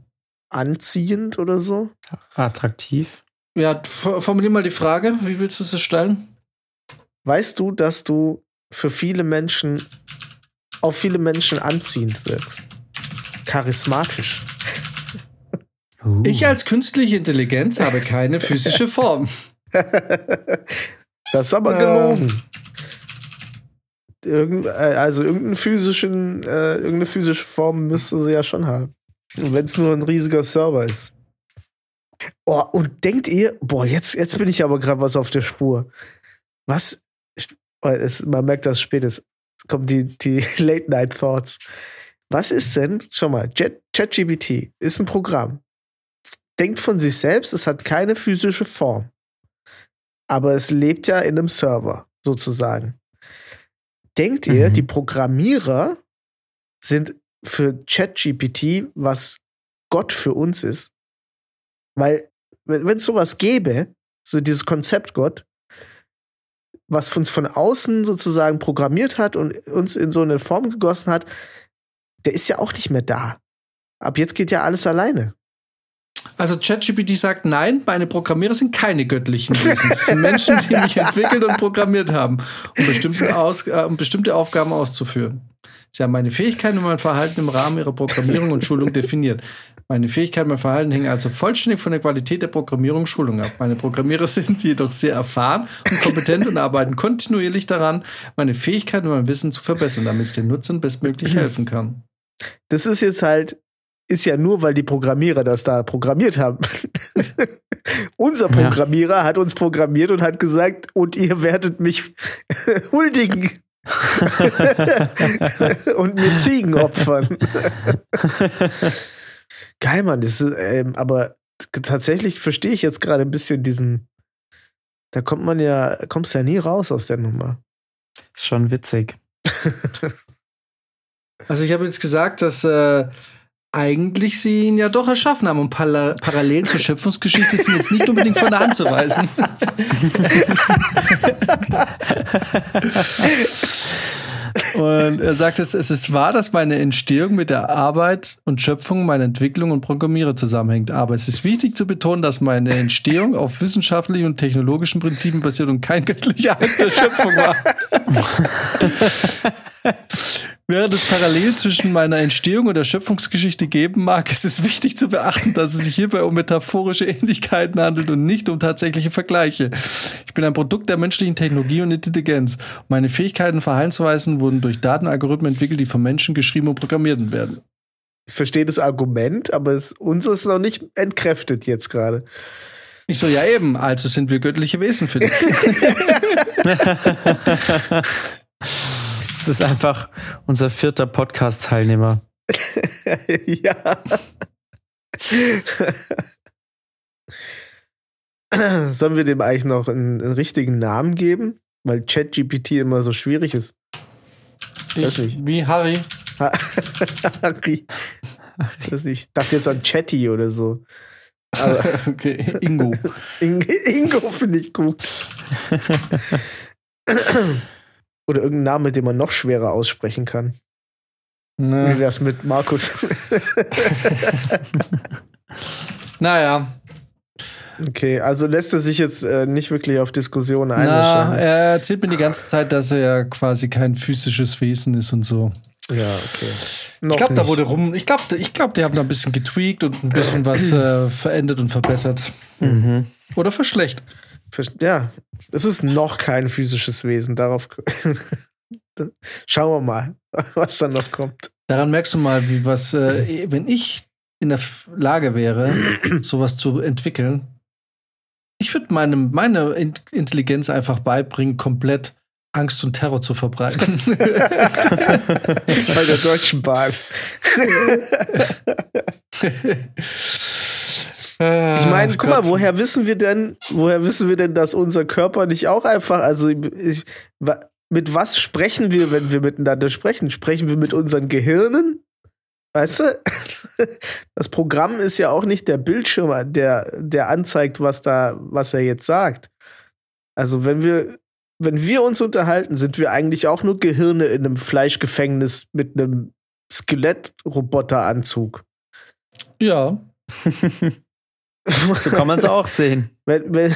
anziehend oder so? Attraktiv. Ja, formulier mal die Frage, wie willst du es stellen? Weißt du, dass du für viele Menschen, auf viele Menschen anziehend wirkst? Charismatisch. Uh. Ich als künstliche Intelligenz habe keine physische Form. das ist aber gelogen. Irgend, äh, also irgendeinen physischen, äh, irgendeine physische Form müsste sie ja schon haben. Wenn es nur ein riesiger Server ist. Oh, und denkt ihr, boah, jetzt, jetzt bin ich aber gerade was auf der Spur. Was? Oh, es, man merkt das spätestens. Es kommen die, die Late-Night-Thoughts. Was ist denn, schau mal, ChatGPT ist ein Programm. Denkt von sich selbst, es hat keine physische Form. Aber es lebt ja in einem Server, sozusagen. Denkt ihr, mhm. die Programmierer sind für ChatGPT, was Gott für uns ist? Weil, wenn es sowas gäbe, so dieses Konzept Gott, was uns von außen sozusagen programmiert hat und uns in so eine Form gegossen hat, der ist ja auch nicht mehr da. Ab jetzt geht ja alles alleine. Also ChatGPT sagt, nein, meine Programmierer sind keine göttlichen Wesen. Es sind Menschen, die mich entwickelt und programmiert haben, um bestimmte, Aus äh, um bestimmte Aufgaben auszuführen. Sie haben meine Fähigkeiten und mein Verhalten im Rahmen ihrer Programmierung und Schulung definiert. Meine Fähigkeiten und mein Verhalten hängen also vollständig von der Qualität der Programmierung und Schulung ab. Meine Programmierer sind jedoch sehr erfahren und kompetent und arbeiten kontinuierlich daran, meine Fähigkeiten und mein Wissen zu verbessern, damit ich den Nutzern bestmöglich helfen kann. Das ist jetzt halt ist ja nur, weil die Programmierer das da programmiert haben. Unser Programmierer ja. hat uns programmiert und hat gesagt, und ihr werdet mich huldigen. und mir Ziegen opfern. Geil, Mann. Das ist, ähm, aber tatsächlich verstehe ich jetzt gerade ein bisschen diesen. Da kommt man ja, kommst ja nie raus aus der Nummer. Ist schon witzig. also ich habe jetzt gesagt, dass äh, eigentlich sie ihn ja doch erschaffen haben. Und Pala Parallelen zur Schöpfungsgeschichte sind jetzt nicht unbedingt von der Hand zu weisen. und er sagt, es, es ist wahr, dass meine Entstehung mit der Arbeit und Schöpfung meiner Entwicklung und Programmierer zusammenhängt. Aber es ist wichtig zu betonen, dass meine Entstehung auf wissenschaftlichen und technologischen Prinzipien basiert und kein göttlicher Akt der Schöpfung war. Während es parallel zwischen meiner Entstehung und der Schöpfungsgeschichte geben mag, ist es wichtig zu beachten, dass es sich hierbei um metaphorische Ähnlichkeiten handelt und nicht um tatsächliche Vergleiche. Ich bin ein Produkt der menschlichen Technologie und Intelligenz. Meine Fähigkeiten und Verhaltensweisen wurden durch Datenalgorithmen entwickelt, die von Menschen geschrieben und programmiert werden. Ich verstehe das Argument, aber es, uns ist noch nicht entkräftet jetzt gerade. Ich so, ja eben, also sind wir göttliche Wesen für dich. Das ist einfach unser vierter Podcast-Teilnehmer. ja. Sollen wir dem eigentlich noch einen, einen richtigen Namen geben? Weil ChatGPT immer so schwierig ist. Ich, weiß nicht. Wie Harry. Harry. Ich, ich dachte jetzt an Chatty oder so. Aber okay, Ingo. Ingo finde ich gut. Oder irgendein Name, den man noch schwerer aussprechen kann. Ne. Wie wär's mit Markus? naja. Okay, also lässt er sich jetzt äh, nicht wirklich auf Diskussionen. Na, er erzählt mir die ganze Zeit, dass er ja quasi kein physisches Wesen ist und so. Ja, okay. ich glaube, da wurde rum. Ich glaube, ich glaub, die haben da ein bisschen getweakt und ein bisschen was äh, verändert und verbessert. Mhm. Oder verschlecht. Ja, es ist noch kein physisches Wesen. Darauf schauen wir mal, was dann noch kommt. Daran merkst du mal, wie was, äh, wenn ich in der Lage wäre, sowas zu entwickeln, ich würde meinem meine Intelligenz einfach beibringen, komplett Angst und Terror zu verbreiten. Bei der Deutschen Bahn. Ich meine, guck mal, woher wissen wir denn, woher wissen wir denn, dass unser Körper nicht auch einfach, also ich, mit was sprechen wir, wenn wir miteinander sprechen? Sprechen wir mit unseren Gehirnen? Weißt du? Das Programm ist ja auch nicht der Bildschirm, der, der anzeigt, was da, was er jetzt sagt. Also, wenn wir, wenn wir uns unterhalten, sind wir eigentlich auch nur Gehirne in einem Fleischgefängnis mit einem Skelettroboteranzug. Ja. so kann man es auch sehen. Wenn, wenn,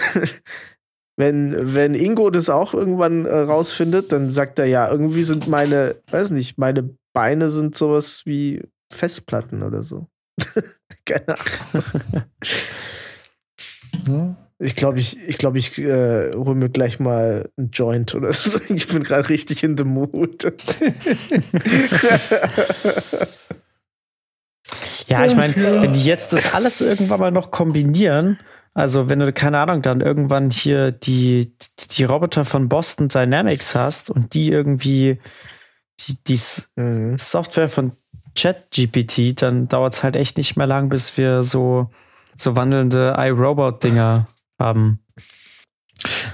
wenn, wenn Ingo das auch irgendwann äh, rausfindet, dann sagt er ja, irgendwie sind meine, weiß nicht, meine Beine sind sowas wie Festplatten oder so. Keine Ahnung. Ich glaube, ich, ich, glaub, ich äh, hole mir gleich mal ein Joint oder so. Ich bin gerade richtig in the mood. Ja, ich meine, wenn die jetzt das alles irgendwann mal noch kombinieren, also wenn du, keine Ahnung, dann irgendwann hier die, die Roboter von Boston Dynamics hast und die irgendwie die, die mhm. Software von Chat-GPT, dann dauert es halt echt nicht mehr lang, bis wir so, so wandelnde iRobot-Dinger haben.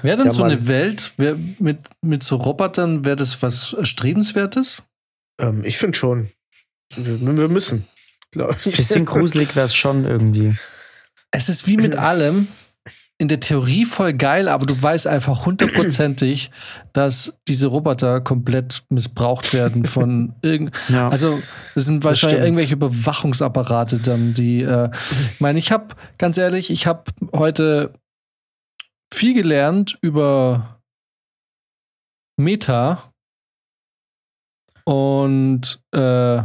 Wäre denn ja, so eine Welt wär mit, mit so Robotern, wäre das was Erstrebenswertes? Ähm, ich finde schon. Wir, wir müssen, glaube ich. Bisschen gruselig wäre es schon irgendwie. Es ist wie mit allem in der Theorie voll geil, aber du weißt einfach hundertprozentig, dass diese Roboter komplett missbraucht werden von irgend. Ja, also es sind wahrscheinlich irgendwelche Überwachungsapparate dann, die. Äh, ich meine, ich habe ganz ehrlich, ich habe heute viel gelernt über Meta und äh,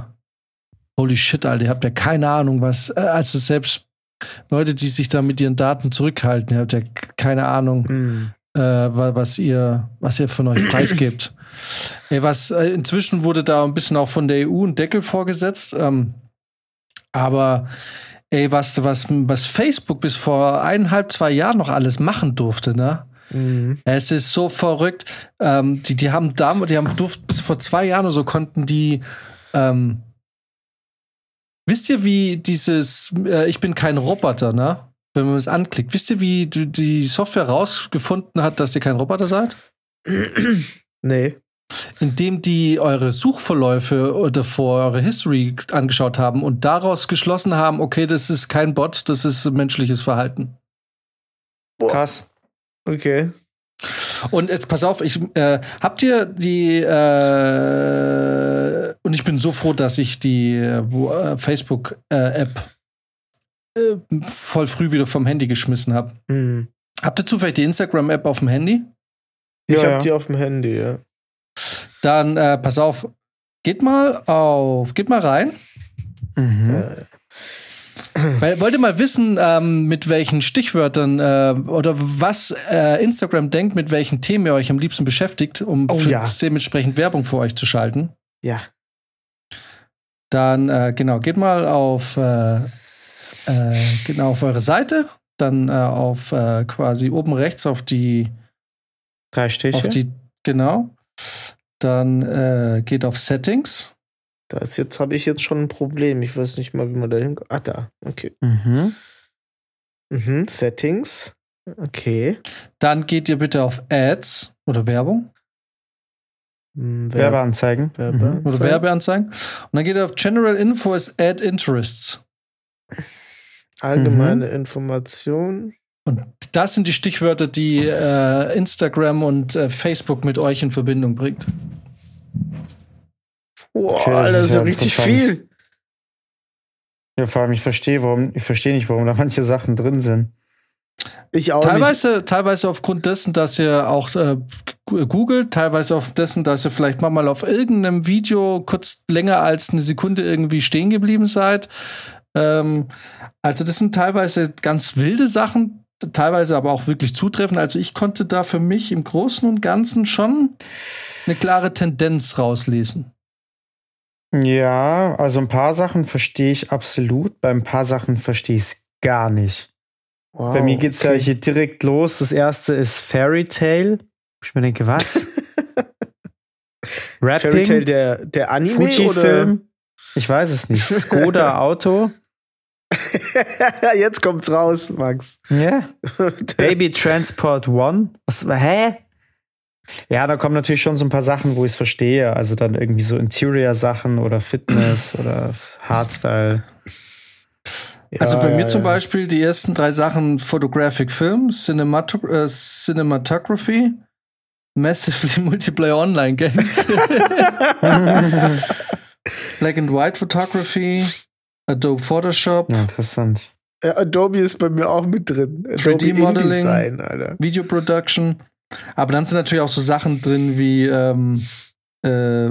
holy shit, Alter, ihr habt ja keine Ahnung, was, äh, also selbst Leute, die sich da mit ihren Daten zurückhalten. Ihr habt ja keine Ahnung, mm. äh, was ihr, was ihr von euch preisgebt. Ey, was, äh, inzwischen wurde da ein bisschen auch von der EU ein Deckel vorgesetzt. Ähm, aber ey, was, was, was Facebook bis vor eineinhalb, zwei Jahren noch alles machen durfte, ne? Mhm. Es ist so verrückt. Ähm, die, die haben damals, die haben durft, bis vor zwei Jahren oder so konnten die ähm, Wisst ihr, wie dieses äh, Ich bin kein Roboter, ne? Wenn man es anklickt. Wisst ihr, wie die Software rausgefunden hat, dass ihr kein Roboter seid? nee. Indem die eure Suchverläufe oder vor eure History angeschaut haben und daraus geschlossen haben, okay, das ist kein Bot, das ist menschliches Verhalten. Boah. Krass. Okay. Und jetzt pass auf, ich äh, habt ihr die äh, und ich bin so froh, dass ich die äh, Facebook App äh, voll früh wieder vom Handy geschmissen habe. Mhm. Habt ihr zufällig die Instagram App auf dem Handy? Ich ja, habe die auf dem Handy, ja. Dann äh, pass auf, geht mal auf, geht mal rein. Mhm. Weil, wollt ihr mal wissen, ähm, mit welchen Stichwörtern äh, oder was äh, Instagram denkt, mit welchen Themen ihr euch am liebsten beschäftigt, um oh, ja. dementsprechend Werbung für euch zu schalten? Ja. Dann, äh, genau, geht mal auf, äh, äh, genau, auf eure Seite, dann äh, auf quasi oben rechts auf die drei Stiche. Auf die, genau. Dann geht auf Settings. Das jetzt habe ich jetzt schon ein Problem. Ich weiß nicht mal, wie man da hinkommt. Ah, da. Okay. Mhm. Mhm. Settings. Okay. Dann geht ihr bitte auf Ads oder Werbung. Hm, Werbe Werbeanzeigen. Werbeanzeigen. Mhm. Oder Werbeanzeigen. Und dann geht ihr auf General Info as Ad Interests. Allgemeine mhm. Information. Und das sind die Stichwörter, die äh, Instagram und äh, Facebook mit euch in Verbindung bringt. Boah, okay, das, ist ja richtig viel. Ja, vor allem, ich verstehe, warum, ich verstehe nicht, warum da manche Sachen drin sind. Ich auch teilweise, nicht. teilweise aufgrund dessen, dass ihr auch äh, googelt, teilweise auf dessen, dass ihr vielleicht mal auf irgendeinem Video kurz länger als eine Sekunde irgendwie stehen geblieben seid. Ähm, also das sind teilweise ganz wilde Sachen, teilweise aber auch wirklich zutreffend. Also ich konnte da für mich im Großen und Ganzen schon eine klare Tendenz rauslesen. Ja, also ein paar Sachen verstehe ich absolut, bei ein paar Sachen verstehe ich es gar nicht. Wow, bei mir geht es okay. ja hier direkt los. Das erste ist Fairy Tale. Ich mir denke, was? Rapping? Fairy Tale der, der Anime Fuji-Film? Ich weiß es nicht. Skoda Auto. Jetzt kommt's raus, Max. Ja. Baby Transport One. Was, hä? Ja, da kommen natürlich schon so ein paar Sachen, wo ich es verstehe. Also dann irgendwie so Interior-Sachen oder Fitness oder Hardstyle. Ja, also bei ja, mir zum Beispiel die ersten drei Sachen Photographic Film, Cinemat äh, Cinematography, Massively Multiplayer Online Games, Black and White Photography, Adobe Photoshop. Ja, interessant. Adobe ist bei mir auch mit drin. 3D-Modeling, Video Production. Aber dann sind natürlich auch so Sachen drin wie, ähm, äh,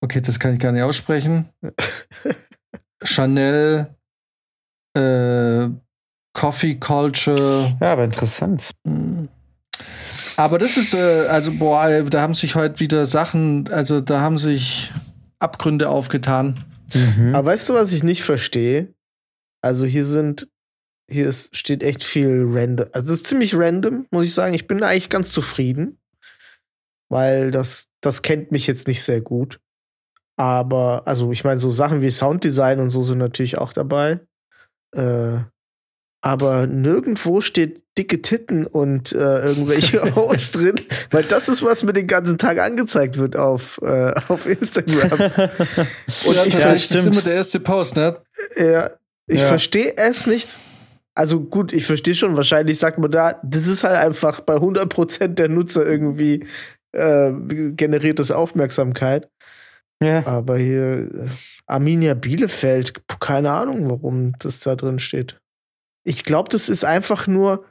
okay, das kann ich gar nicht aussprechen. Chanel, äh, Coffee Culture. Ja, aber interessant. Hm. Aber das ist, äh, also, boah, da haben sich heute wieder Sachen, also da haben sich Abgründe aufgetan. Mhm. Aber weißt du, was ich nicht verstehe? Also hier sind hier ist, steht echt viel random. Also es ist ziemlich random, muss ich sagen. Ich bin eigentlich ganz zufrieden, weil das, das kennt mich jetzt nicht sehr gut. Aber, also ich meine, so Sachen wie Sounddesign und so sind natürlich auch dabei. Äh, aber nirgendwo steht dicke Titten und äh, irgendwelche Haus drin, weil das ist, was mir den ganzen Tag angezeigt wird auf, äh, auf Instagram. und ja, ich ja, das ist immer der erste Post, ne? Ja, ich ja. verstehe es nicht also gut, ich verstehe schon, wahrscheinlich sagt man da, das ist halt einfach bei 100% der Nutzer irgendwie äh, generiert das Aufmerksamkeit. Ja. Aber hier äh, Arminia Bielefeld, keine Ahnung, warum das da drin steht. Ich glaube, das ist einfach nur,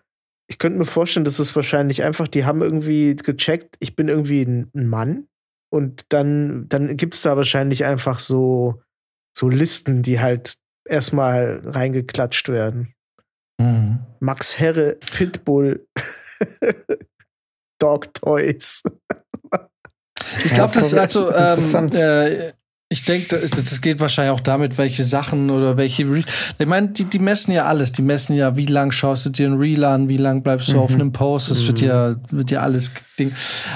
ich könnte mir vorstellen, das ist wahrscheinlich einfach, die haben irgendwie gecheckt, ich bin irgendwie ein, ein Mann. Und dann, dann gibt es da wahrscheinlich einfach so, so Listen, die halt erstmal reingeklatscht werden. Mhm. Max Herre, Pitbull, Dog Toys. Ich glaube, das ist also, ähm, äh, ich denke, das, das, geht wahrscheinlich auch damit, welche Sachen oder welche. Re ich meine, die, die messen ja alles. Die messen ja, wie lang schaust du dir ein Reel an, wie lang bleibst du mhm. auf einem Post. Das wird ja, mhm. wird ja alles Ding.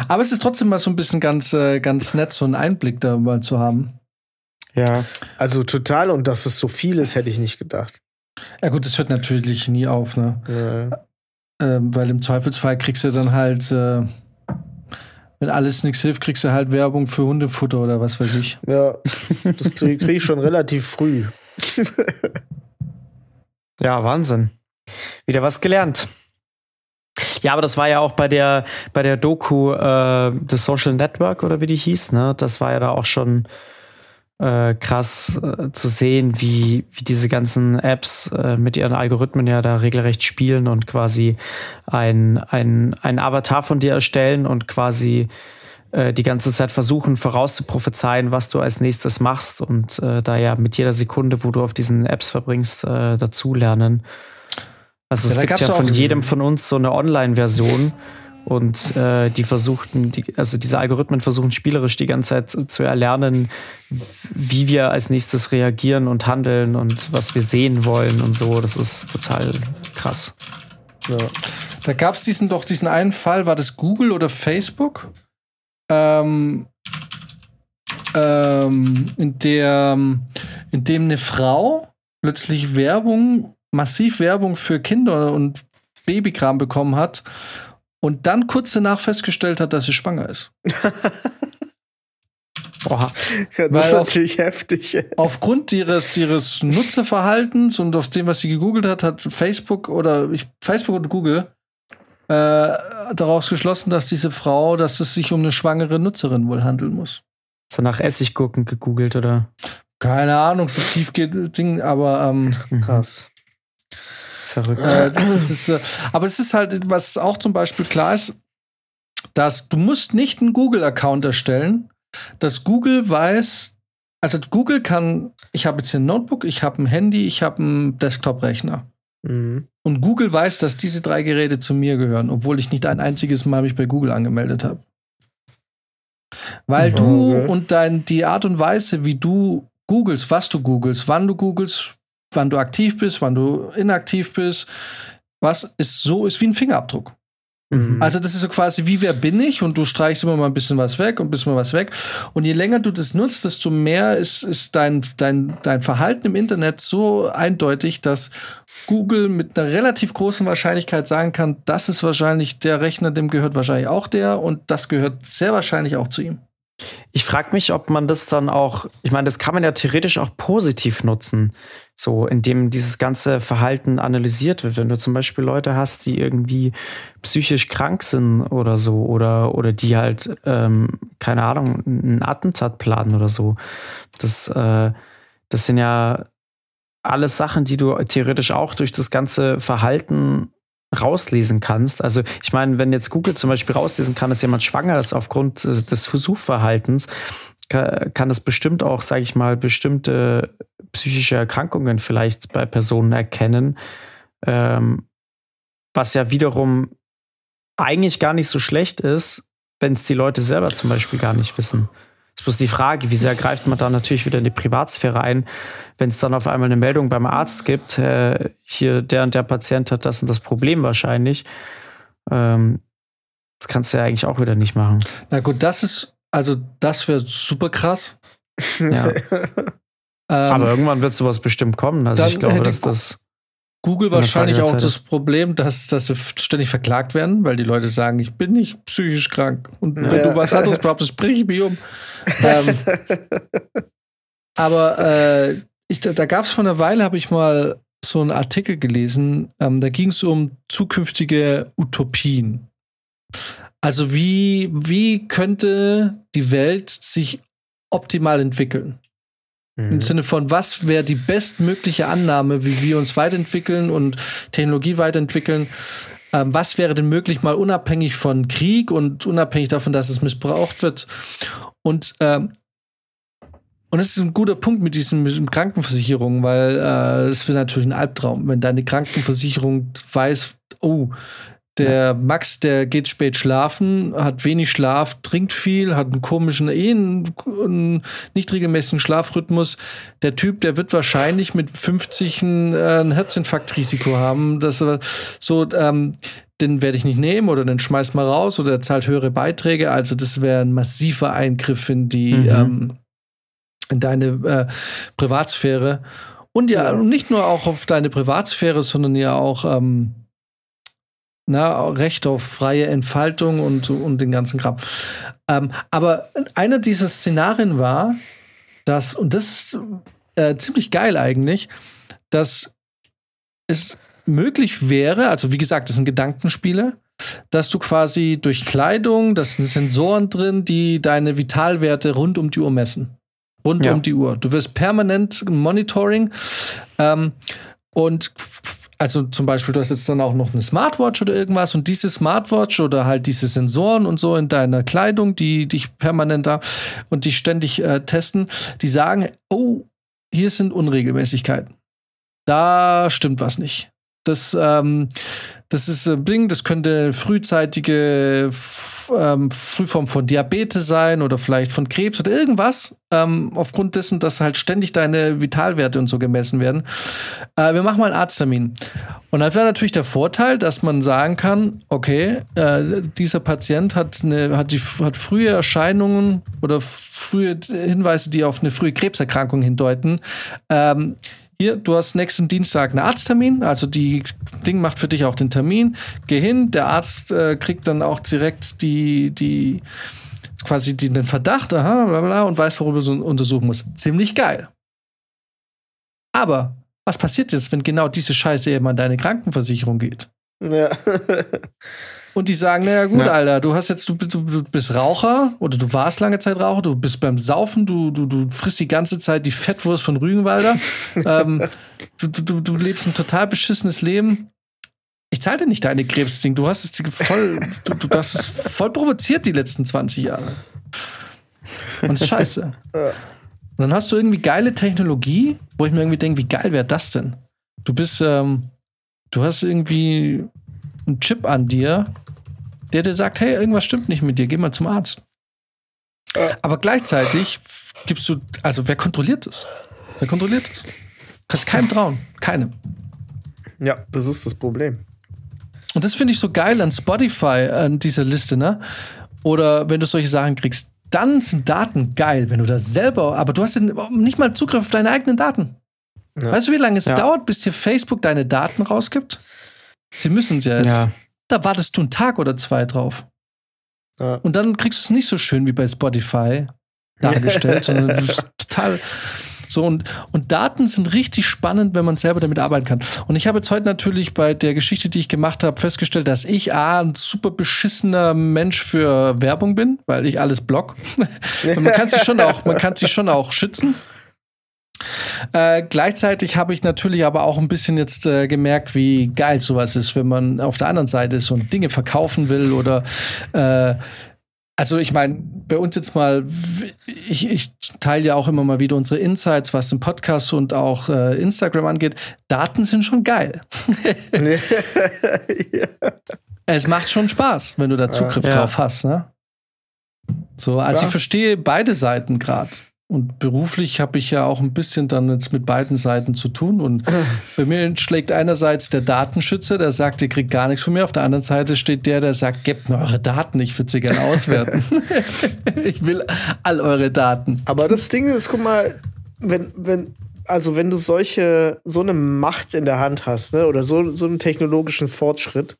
Aber es ist trotzdem mal so ein bisschen ganz, äh, ganz nett, so einen Einblick da mal zu haben. Ja. Also total. Und dass es so viel ist, hätte ich nicht gedacht. Ja gut, das hört natürlich nie auf, ne? Ja. Ähm, weil im Zweifelsfall kriegst du dann halt, äh, wenn alles nichts hilft, kriegst du halt Werbung für Hundefutter oder was weiß ich. Ja, das kriege krieg ich schon relativ früh. ja, Wahnsinn. Wieder was gelernt. Ja, aber das war ja auch bei der bei der Doku äh, The Social Network oder wie die hieß, ne? Das war ja da auch schon äh, krass äh, zu sehen, wie, wie diese ganzen Apps äh, mit ihren Algorithmen ja da regelrecht spielen und quasi ein, ein, ein Avatar von dir erstellen und quasi äh, die ganze Zeit versuchen vorauszuprophezeien, was du als nächstes machst und äh, da ja mit jeder Sekunde, wo du auf diesen Apps verbringst, äh, dazulernen. Also ja, es gibt ja von jedem von uns so eine Online-Version. Und äh, die versuchten, die, also diese Algorithmen versuchen spielerisch die ganze Zeit zu, erlernen, wie wir als nächstes reagieren und handeln und was wir sehen wollen und so. Das ist total krass. Ja. Da gab es diesen doch diesen einen Fall, war das Google oder Facebook? Ähm, ähm, in der in dem eine Frau plötzlich Werbung, massiv Werbung für Kinder und Babykram bekommen hat und dann kurz danach festgestellt hat, dass sie schwanger ist. Boah, ja, das Weil ist natürlich auf, heftig. Aufgrund ihres, ihres Nutzerverhaltens und aus dem, was sie gegoogelt hat, hat Facebook oder ich, Facebook und Google äh, daraus geschlossen, dass diese Frau, dass es sich um eine schwangere Nutzerin wohl handeln muss. So nach Essiggucken gegoogelt, oder? Keine Ahnung, so tief geht Ding, aber ähm, krass. Verrückt. Äh, das ist, äh, aber es ist halt, was auch zum Beispiel klar ist, dass du musst nicht einen Google-Account erstellen, dass Google weiß, also Google kann, ich habe jetzt hier ein Notebook, ich habe ein Handy, ich habe einen Desktop-Rechner. Mhm. Und Google weiß, dass diese drei Geräte zu mir gehören, obwohl ich nicht ein einziges Mal mich bei Google angemeldet habe. Weil du Okay. und dein, die Art und Weise, wie du googelst, was du googelst, wann du googelst, wann du aktiv bist, wann du inaktiv bist, was ist so, ist wie ein Fingerabdruck. Mhm. Also das ist so quasi wie wer bin ich und du streichst immer mal ein bisschen was weg und ein bisschen was weg. Und je länger du das nutzt, desto mehr ist, ist dein, dein, dein Verhalten im Internet so eindeutig, dass Google mit einer relativ großen Wahrscheinlichkeit sagen kann, das ist wahrscheinlich der Rechner, dem gehört wahrscheinlich auch der und das gehört sehr wahrscheinlich auch zu ihm. Ich frage mich, ob man das dann auch, ich meine, das kann man ja theoretisch auch positiv nutzen, so indem dieses ganze Verhalten analysiert wird. Wenn du zum Beispiel Leute hast, die irgendwie psychisch krank sind oder so, oder, oder die halt, ähm, keine Ahnung, ein Attentat planen oder so. Das, äh, das sind ja alles Sachen, die du theoretisch auch durch das ganze Verhalten rauslesen kannst. Also ich meine, wenn jetzt Google zum Beispiel rauslesen kann, dass jemand schwanger ist aufgrund äh, des Suchverhaltens, ka- kann es bestimmt auch, sage ich mal, bestimmte psychische Erkrankungen vielleicht bei Personen erkennen, ähm, was ja wiederum eigentlich gar nicht so schlecht ist, wenn es die Leute selber zum Beispiel gar nicht wissen. Es ist bloß die Frage, wie sehr greift man da natürlich wieder in die Privatsphäre ein, wenn es dann auf einmal eine Meldung beim Arzt gibt, äh, hier der und der Patient hat das und das Problem wahrscheinlich. Ähm, das kannst du ja eigentlich auch wieder nicht machen. Na gut, das ist, also das wäre super krass. Ja. Ähm, Aber irgendwann wird sowas bestimmt kommen. Also ich glaube, dass das. Google Wenn wahrscheinlich auch das Problem, dass, dass sie ständig verklagt werden, weil die Leute sagen, ich bin nicht psychisch krank. Und wenn Ja. du was anderes behauptest, bring ich mich um. ähm, aber äh, ich, da, da gab es vor einer Weile, habe ich mal so einen Artikel gelesen, ähm, da ging es um zukünftige Utopien. Also wie, wie könnte die Welt sich optimal entwickeln? Im Sinne von, was wäre die bestmögliche Annahme, wie wir uns weiterentwickeln und Technologie weiterentwickeln? Ähm, was wäre denn möglich, mal unabhängig von Krieg und unabhängig davon, dass es missbraucht wird? Und ähm, und das ist ein guter Punkt mit diesen, mit Krankenversicherungen, weil äh, es wird natürlich ein Albtraum, wenn deine Krankenversicherung weiß, oh, der Max, der geht spät schlafen, hat wenig Schlaf, trinkt viel, hat einen komischen, eh einen, einen nicht regelmäßigen Schlafrhythmus. Der Typ, der wird wahrscheinlich mit 50 ein, äh, ein Herzinfarktrisiko haben. Das, äh, so, ähm, den werde ich nicht nehmen oder den schmeiß mal raus oder er zahlt höhere Beiträge. Also das wäre ein massiver Eingriff in die, Mhm. ähm, in deine äh, Privatsphäre. Und ja, Ja. nicht nur auch auf deine Privatsphäre, sondern ja auch ähm, na, Recht auf freie Entfaltung und, und den ganzen Kram. Ähm, aber einer dieser Szenarien war, dass, und das ist äh, ziemlich geil eigentlich, dass es möglich wäre, also wie gesagt, das sind Gedankenspiele, dass du quasi durch Kleidung, das sind Sensoren drin, die deine Vitalwerte rund um die Uhr messen. Rund Ja. um die Uhr. Du wirst permanent Monitoring. Ähm, und also zum Beispiel, du hast jetzt dann auch noch eine Smartwatch oder irgendwas und diese Smartwatch oder halt diese Sensoren und so in deiner Kleidung, die dich permanent da und dich ständig äh, testen, die sagen, oh, hier sind Unregelmäßigkeiten. Da stimmt was nicht. Das, ähm, das ist ein Ding, das könnte frühzeitige ähm, Frühform von Diabetes sein oder vielleicht von Krebs oder irgendwas, ähm, aufgrund dessen, dass halt ständig deine Vitalwerte und so gemessen werden. Äh, wir machen mal einen Arzttermin. Und dann wäre natürlich der Vorteil, dass man sagen kann, okay, äh, dieser Patient hat, eine, hat, die, hat frühe Erscheinungen oder frühe Hinweise, die auf eine frühe Krebserkrankung hindeuten. Ähm, hier, du hast nächsten Dienstag einen Arzttermin, also die Ding macht für dich auch den Termin. Geh hin, der Arzt äh, kriegt dann auch direkt die, die quasi die, den Verdacht, aha, bla bla, und weiß, worüber er so untersuchen muss. Ziemlich geil. Aber was passiert jetzt, wenn genau diese Scheiße eben an deine Krankenversicherung geht? Ja. Und die sagen, naja gut, ja. Alter, du hast jetzt, du, du, du bist Raucher oder du warst lange Zeit Raucher, du bist beim Saufen, du, du, du frisst die ganze Zeit die Fettwurst von Rügenwalder. ähm, du, du, du lebst ein total beschissenes Leben. Ich zahle dir nicht deine Krebsding. Du hast es voll, du, du hast es voll provoziert die letzten 20 Jahre. Und das ist scheiße. Und dann hast du irgendwie geile Technologie, wo ich mir irgendwie denke, wie geil wäre das denn? Du bist, ähm, du hast irgendwie einen Chip an dir, der dir sagt, hey, irgendwas stimmt nicht mit dir, geh mal zum Arzt. Aber gleichzeitig gibst du, also wer kontrolliert das? Wer kontrolliert das? Du kannst keinem trauen, keinem. Ja, das ist das Problem. Und das finde ich so geil an Spotify, an dieser Liste, ne? Oder wenn du solche Sachen kriegst, dann sind Daten geil, wenn du das selber, aber du hast nicht mal Zugriff auf deine eigenen Daten. Ja. Weißt du, wie lange es ja. dauert, bis dir Facebook deine Daten rausgibt? Sie müssen es ja jetzt. Ja. Da wartest du einen Tag oder zwei drauf. Und dann kriegst du es nicht so schön wie bei Spotify dargestellt, sondern du bist total so, und, und Daten sind richtig spannend, wenn man selber damit arbeiten kann. Und ich habe jetzt heute natürlich bei der Geschichte, die ich gemacht habe, festgestellt, dass ich A, ein super beschissener Mensch für Werbung bin, weil ich alles block. man kann sich schon auch, man kann sich schon auch schützen. Äh, gleichzeitig habe ich natürlich aber auch ein bisschen jetzt äh, gemerkt, wie geil sowas ist, wenn man auf der anderen Seite ist und Dinge verkaufen will oder äh, also ich meine, bei uns jetzt mal, ich, ich teile ja auch immer mal wieder unsere Insights, was den Podcast und auch äh, Instagram angeht. Daten sind schon geil. ja. Es macht schon Spaß, wenn du da Zugriff ja. drauf hast. Ne? So, also ja. ich verstehe beide Seiten gerade. Und beruflich habe ich ja auch ein bisschen dann jetzt mit beiden Seiten zu tun. Und bei mir schlägt einerseits der Datenschützer, der sagt, ihr kriegt gar nichts von mir. Auf der anderen Seite steht der, der sagt, gebt mir eure Daten, ich würde sie gerne auswerten. ich will all eure Daten. Aber das Ding ist, guck mal, wenn, wenn, also wenn du solche, so eine Macht in der Hand hast, ne, oder so, so einen technologischen Fortschritt,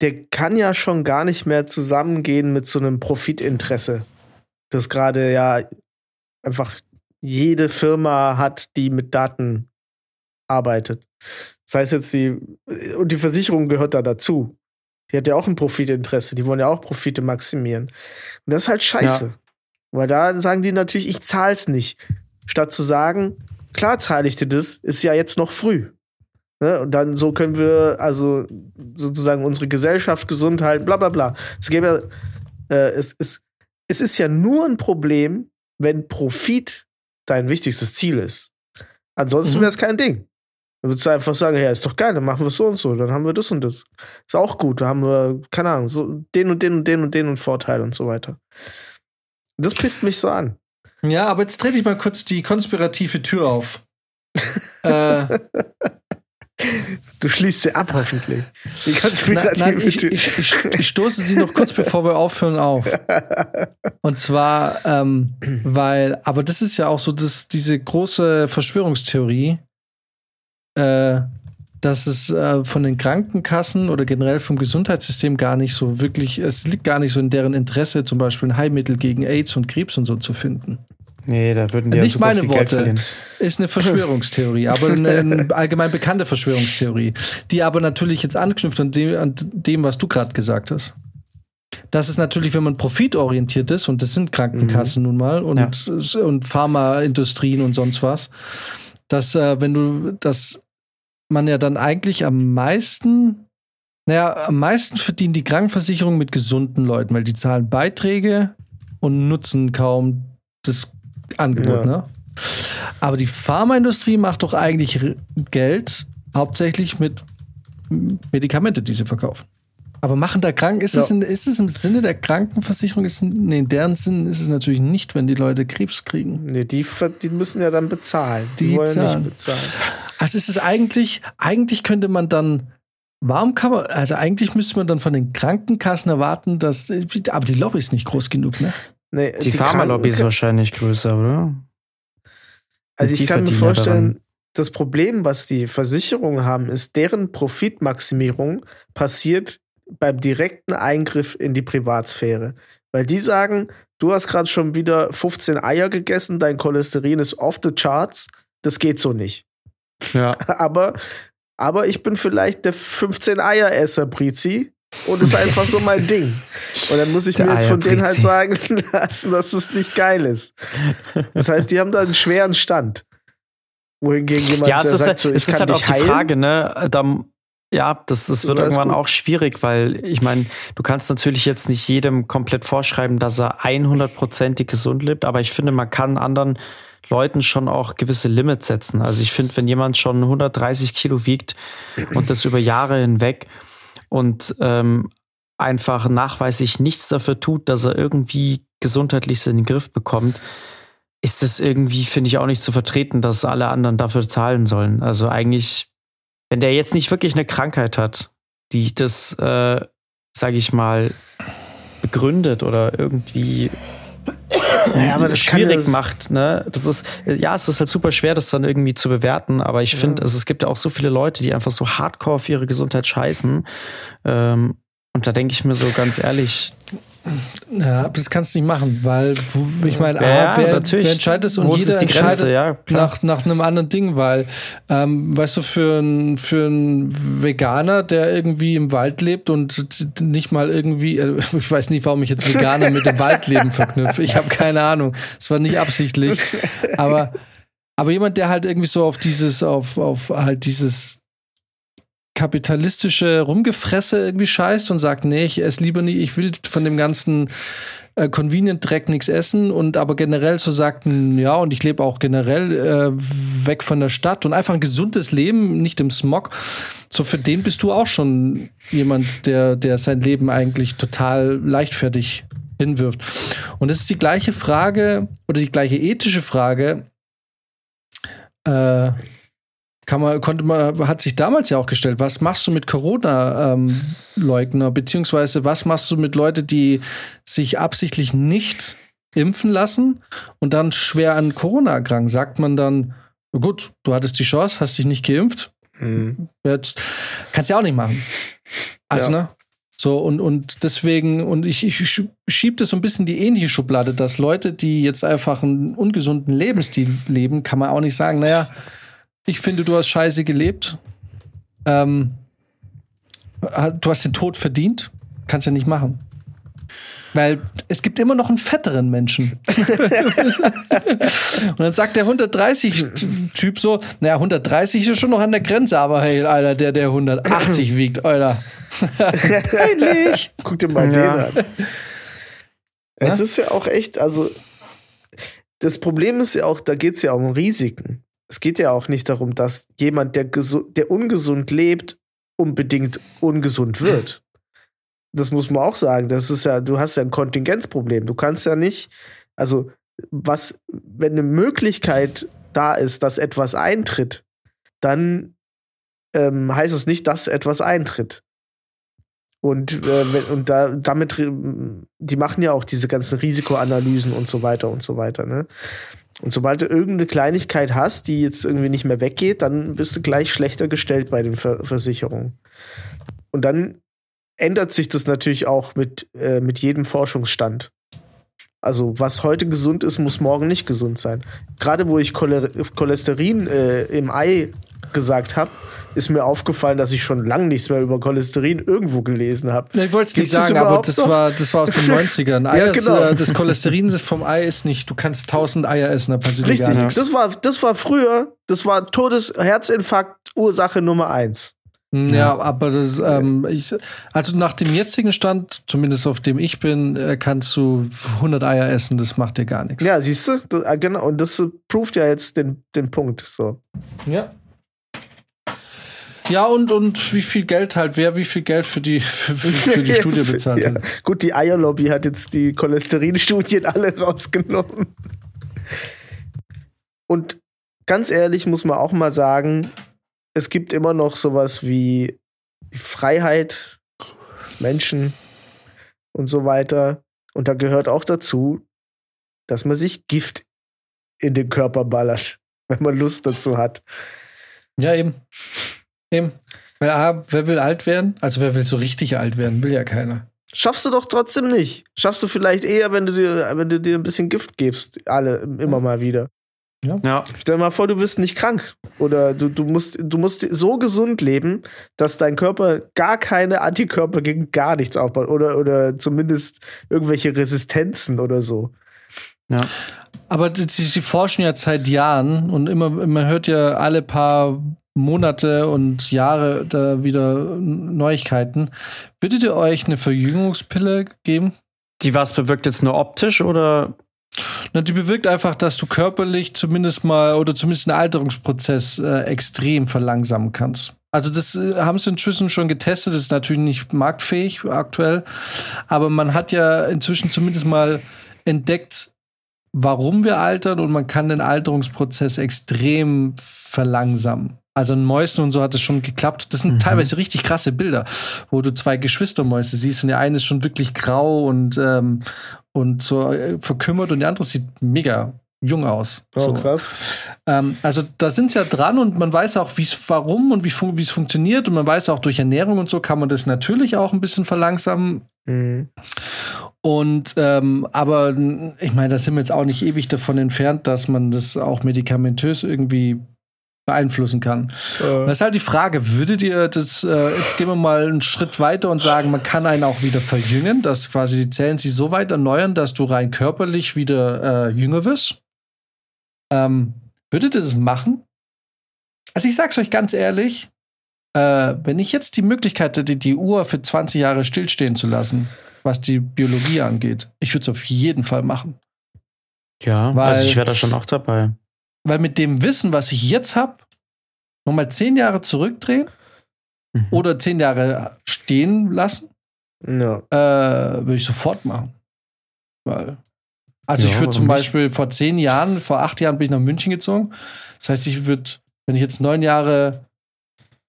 der kann ja schon gar nicht mehr zusammengehen mit so einem Profitinteresse das gerade ja einfach jede Firma hat, die mit Daten arbeitet. Das heißt jetzt die, und die Versicherung gehört da dazu. Die hat ja auch ein Profitinteresse, die wollen ja auch Profite maximieren. Und das ist halt scheiße. Ja. Weil da sagen die natürlich, ich zahl's nicht. Statt zu sagen, klar zahle ich dir das, ist ja jetzt noch früh. Ne? Und dann so können wir also sozusagen unsere Gesellschaft gesund halten, bla bla bla. Es gäbe äh, es, es, es ist ja nur ein Problem, wenn Profit dein wichtigstes Ziel ist. Ansonsten mhm. wäre es kein Ding. Dann würdest du einfach sagen, ja, ist doch geil, dann machen wir es so und so, dann haben wir das und das. Ist auch gut, da haben wir, keine Ahnung, so den und den und den und den und Vorteil und so weiter. Das pisst mich so an. Ja, aber jetzt trete ich mal kurz die konspirative Tür auf. äh, Du schließt sie ab, hoffentlich. Die nein, nein, ich, ich, ich, ich, stoße sie noch kurz, bevor wir aufhören, auf. Und zwar, ähm, weil, aber das ist ja auch so, dass diese große Verschwörungstheorie, äh, dass es äh, von den Krankenkassen oder generell vom Gesundheitssystem gar nicht so wirklich, es liegt gar nicht so in deren Interesse, zum Beispiel ein Heilmittel gegen AIDS und Krebs und so zu finden. Nee, da würden die Nicht ja meine Worte. Ist eine Verschwörungstheorie, aber eine allgemein bekannte Verschwörungstheorie, die aber natürlich jetzt anknüpft an dem, an dem was du gerade gesagt hast. Das ist natürlich, wenn man profitorientiert ist, und das sind Krankenkassen mhm. nun mal und, ja. und Pharmaindustrien und sonst was, dass, äh, wenn du, dass man ja dann eigentlich am meisten, naja, am meisten verdient die Krankenversicherung mit gesunden Leuten, weil die zahlen Beiträge und nutzen kaum das Angebot, ja. ne? Aber die Pharmaindustrie macht doch eigentlich Geld hauptsächlich mit Medikamente, die sie verkaufen. Aber machen da Kranken, ist, ja. es, in, ist es im Sinne der Krankenversicherung? Ist, nee, in deren Sinn ist es natürlich nicht, wenn die Leute Krebs kriegen. Nee, die, die müssen ja dann bezahlen. Die, die wollen zahlen. nicht bezahlen. Also ist es eigentlich, eigentlich könnte man dann, warum kann man, also eigentlich müsste man dann von den Krankenkassen erwarten, dass, aber die Lobby ist nicht groß genug, ne? Nee, die, die Pharmalobby ist wahrscheinlich größer, oder? Also ich kann mir vorstellen, daran. das Problem, was die Versicherungen haben, ist, deren Profitmaximierung passiert beim direkten Eingriff in die Privatsphäre. Weil die sagen, du hast gerade schon wieder 15 Eier gegessen, dein Cholesterin ist off the charts, das geht so nicht. Ja. Aber, aber ich bin vielleicht der 15 Eier-Esser, Brizi. Und ist einfach so mein Ding. Und dann muss ich Der mir jetzt von denen halt sagen lassen, dass es nicht geil ist. Das heißt, die haben da einen schweren Stand. Wohingegen jemand, Ja, es ist, sagt, halt, so, es ist halt auch die heilen. Frage, ne? Da, ja, das, das wird ist irgendwann gut. auch schwierig, weil ich meine, du kannst natürlich jetzt nicht jedem komplett vorschreiben, dass er 100%ig gesund lebt, aber ich finde, man kann anderen Leuten schon auch gewisse Limits setzen. Also ich finde, wenn jemand schon 130 Kilo wiegt und das über Jahre hinweg und ähm, einfach nachweislich nichts dafür tut, dass er irgendwie gesundheitlich in den Griff bekommt, ist es irgendwie, finde ich, auch nicht zu vertreten, dass alle anderen dafür zahlen sollen. Also eigentlich, wenn der jetzt nicht wirklich eine Krankheit hat, die das, äh, sage ich mal, begründet oder irgendwie Ja, aber das schwierig das- macht, ne? Das ist, ja, es ist halt super schwer, das dann irgendwie zu bewerten, aber ich finde, also es gibt ja auch so viele Leute, die einfach so hardcore auf ihre Gesundheit scheißen. Ähm, und da denke ich mir so ganz ehrlich, Ja, aber das kannst du nicht machen, weil ich meine, Ja, A, wer, wer entscheidet es und jeder die Grenze? entscheidet Ja, nach, nach einem anderen Ding, weil, ähm, weißt du, für einen für Veganer, der irgendwie im Wald lebt und nicht mal irgendwie, äh, ich weiß nicht, warum ich jetzt Veganer mit dem Waldleben verknüpfe, ich habe keine Ahnung, es war nicht absichtlich, aber, aber jemand, der halt irgendwie so auf dieses, auf, auf halt dieses kapitalistische Rumgefresse irgendwie scheißt und sagt, nee, ich esse lieber nie, ich will von dem ganzen äh, Convenient-Dreck nichts essen und aber generell so sagt, "Hm, ja, und ich lebe auch generell äh, weg von der Stadt und einfach ein gesundes Leben, nicht im Smog. So für den bist du auch schon jemand, der, der sein Leben eigentlich total leichtfertig hinwirft. Und es ist die gleiche Frage oder die gleiche ethische Frage, äh, kann man, konnte man, hat sich damals ja auch gestellt, was machst du mit Corona-Leugner, beziehungsweise was machst du mit Leuten, die sich absichtlich nicht impfen lassen und dann schwer an Corona erkranken? Sagt man dann, gut, du hattest die Chance, hast dich nicht geimpft, Hm. Jetzt kannst ja auch nicht machen. Also, Ja. ne? So, und, und deswegen, und ich, ich sch- schieb das so ein bisschen in die ähnliche Schublade, dass Leute, die jetzt einfach einen ungesunden Lebensstil leben, kann man auch nicht sagen, naja, ich finde, du hast scheiße gelebt. Ähm, du hast den Tod verdient. Kannst ja nicht machen. Weil es gibt immer noch einen fetteren Menschen. Und dann sagt der 130-Typ so, naja, 130 ist schon noch an der Grenze, aber hey, Alter, der, der 180 wiegt, Alter. Peinlich. Guck dir mal Ja. den an. Es ist ja auch echt, also das Problem ist ja auch, da geht es ja um Risiken. Es geht ja auch nicht darum, dass jemand, der, der ungesund lebt, unbedingt ungesund wird. Das muss man auch sagen. Das ist ja, du hast ja ein Kontingenzproblem. Du kannst ja nicht, also was, wenn eine Möglichkeit da ist, dass etwas eintritt, dann ähm, heißt es nicht, dass etwas eintritt. Und, äh, und da, damit, die machen ja auch diese ganzen Risikoanalysen und so weiter und so weiter. Ne? Und sobald du irgendeine Kleinigkeit hast, die jetzt irgendwie nicht mehr weggeht, dann bist du gleich schlechter gestellt bei den Ver Versicherungen. Und dann ändert sich das natürlich auch mit, äh, mit jedem Forschungsstand. Also, was heute gesund ist, muss morgen nicht gesund sein. Gerade wo ich Chole Cholesterin äh, im Ei gesagt habe, ist mir aufgefallen, dass ich schon lange nichts mehr über Cholesterin irgendwo gelesen habe. Ich wollte es nicht sagen, aber das noch? war, das war aus den 90ern. Eier Ja, ist, genau. äh, das Cholesterin vom Ei ist nicht, du kannst tausend Eier essen, da passiert Richtig, gar nichts. das war, das war früher, das war Todes Herzinfarkt Ursache Nummer eins. Ja, aber das, ähm, ich, also nach dem jetzigen Stand, zumindest auf dem ich bin, äh, kannst du 100 Eier essen, das macht dir gar nichts. Ja, siehst du, das, äh, genau, und das äh, proved ja jetzt den, den Punkt. So. Ja. Ja, und, und wie viel Geld halt, wer wie viel Geld für die, für, für, die Studie bezahlt ja. hat. Gut, die Eierlobby hat jetzt die Cholesterinstudien alle rausgenommen. Und ganz ehrlich muss man auch mal sagen, es gibt immer noch sowas wie die Freiheit des Menschen und so weiter. Und da gehört auch dazu, dass man sich Gift in den Körper ballert, wenn man Lust dazu hat. Ja, eben. Eben. Weil, ah, wer will alt werden? Also wer will so richtig alt werden? Will ja keiner. Schaffst du doch trotzdem nicht. Schaffst du vielleicht eher, wenn du dir, wenn du dir ein bisschen Gift gibst, alle immer mal wieder. Ja. ja. Stell dir mal vor, du bist nicht krank. Oder du, du, musst, du musst so gesund leben, dass dein Körper gar keine Antikörper gegen gar nichts aufbaut. Oder, oder zumindest irgendwelche Resistenzen oder so. Ja. Aber sie, sie forschen ja seit Jahren und immer, man hört ja alle paar Monate und Jahre da wieder Neuigkeiten. Würdet ihr euch eine Verjüngungspille geben? Die was bewirkt jetzt nur optisch oder na, die bewirkt einfach, dass du körperlich zumindest mal oder zumindest einen Alterungsprozess äh, extrem verlangsamen kannst. Also das äh, haben sie inzwischen schon getestet, das ist natürlich nicht marktfähig aktuell, aber man hat ja inzwischen zumindest mal entdeckt, warum wir altern und man kann den Alterungsprozess extrem verlangsamen. Also in Mäusen und so hat es schon geklappt. Das sind mhm. teilweise richtig krasse Bilder, wo du zwei Geschwistermäuse siehst und der eine ist schon wirklich grau und, ähm, und so äh, verkümmert und der andere sieht mega jung aus. Oh, so. krass. Ähm, also da sind sie ja dran und man weiß auch, wie es warum und wie fun es funktioniert und man weiß auch durch Ernährung und so kann man das natürlich auch ein bisschen verlangsamen. Mhm. Und ähm, aber ich meine, da sind wir jetzt auch nicht ewig davon entfernt, dass man das auch medikamentös irgendwie beeinflussen kann. Äh. Das ist halt die Frage, würdet ihr das, äh, jetzt gehen wir mal einen Schritt weiter und sagen, man kann einen auch wieder verjüngen, dass quasi die Zellen sich so weit erneuern, dass du rein körperlich wieder äh, jünger wirst? Ähm, würdet ihr das machen? Also ich sag's euch ganz ehrlich, äh, wenn ich jetzt die Möglichkeit hätte, die Uhr für 20 Jahre stillstehen zu lassen, was die Biologie angeht, ich würde es auf jeden Fall machen. Ja, weil, also ich wäre da schon auch dabei. Weil mit dem Wissen, was ich jetzt habe, nochmal zehn Jahre zurückdrehen mhm. oder zehn Jahre stehen lassen, ja. äh, würde ich sofort machen. Weil, also ja, ich würde zum Beispiel vor zehn Jahren, vor acht Jahren bin ich nach München gezogen. Das heißt, ich würde, wenn ich jetzt neun Jahre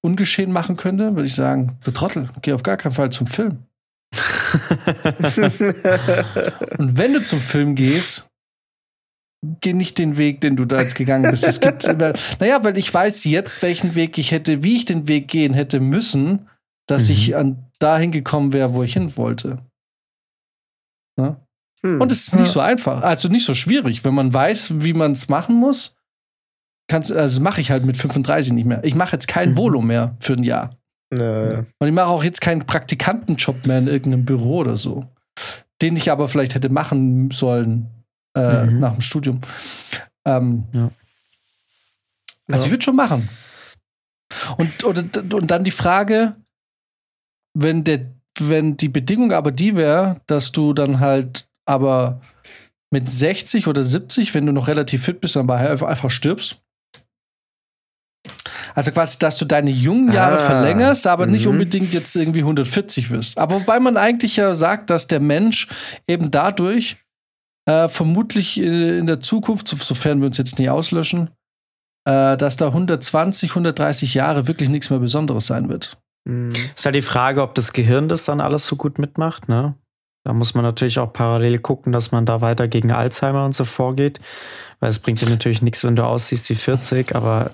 ungeschehen machen könnte, würde ich sagen, du Trottel, geh auf gar keinen Fall zum Film. Und wenn du zum Film gehst, geh nicht den Weg, den du da jetzt gegangen bist. Es gibt, naja, weil ich weiß jetzt, welchen Weg ich hätte, wie ich den Weg gehen hätte müssen, dass mhm. ich an dahin gekommen wäre, wo ich hin wollte. Ne? Hm. Und es ist nicht ja. so einfach, also nicht so schwierig, wenn man weiß, wie man es machen muss. Kannst, also mache ich halt mit 35 nicht mehr. Ich mache jetzt kein mhm. Volo mehr für ein Jahr. Nee. Und ich mache auch jetzt keinen Praktikantenjob mehr in irgendeinem Büro oder so. Den ich aber vielleicht hätte machen sollen, äh, mhm. nach dem Studium. Ähm, ja. Also ich würde schon machen. Und, und, und dann die Frage, wenn der, wenn die Bedingung aber die wäre, dass du dann halt aber mit 60 oder 70, wenn du noch relativ fit bist, dann einfach stirbst. Also quasi, dass du deine jungen Jahre ah, verlängerst, aber nicht mhm. unbedingt jetzt irgendwie 140 wirst. Aber wobei man eigentlich ja sagt, dass der Mensch eben dadurch äh, vermutlich äh, in der Zukunft, sofern wir uns jetzt nie auslöschen, äh, dass da 120, 130 Jahre wirklich nichts mehr Besonderes sein wird. Mhm. Ist halt die Frage, ob das Gehirn das dann alles so gut mitmacht, ne? Da muss man natürlich auch parallel gucken, dass man da weiter gegen Alzheimer und so vorgeht. Weil es bringt dir natürlich nichts, wenn du aussiehst wie 40, aber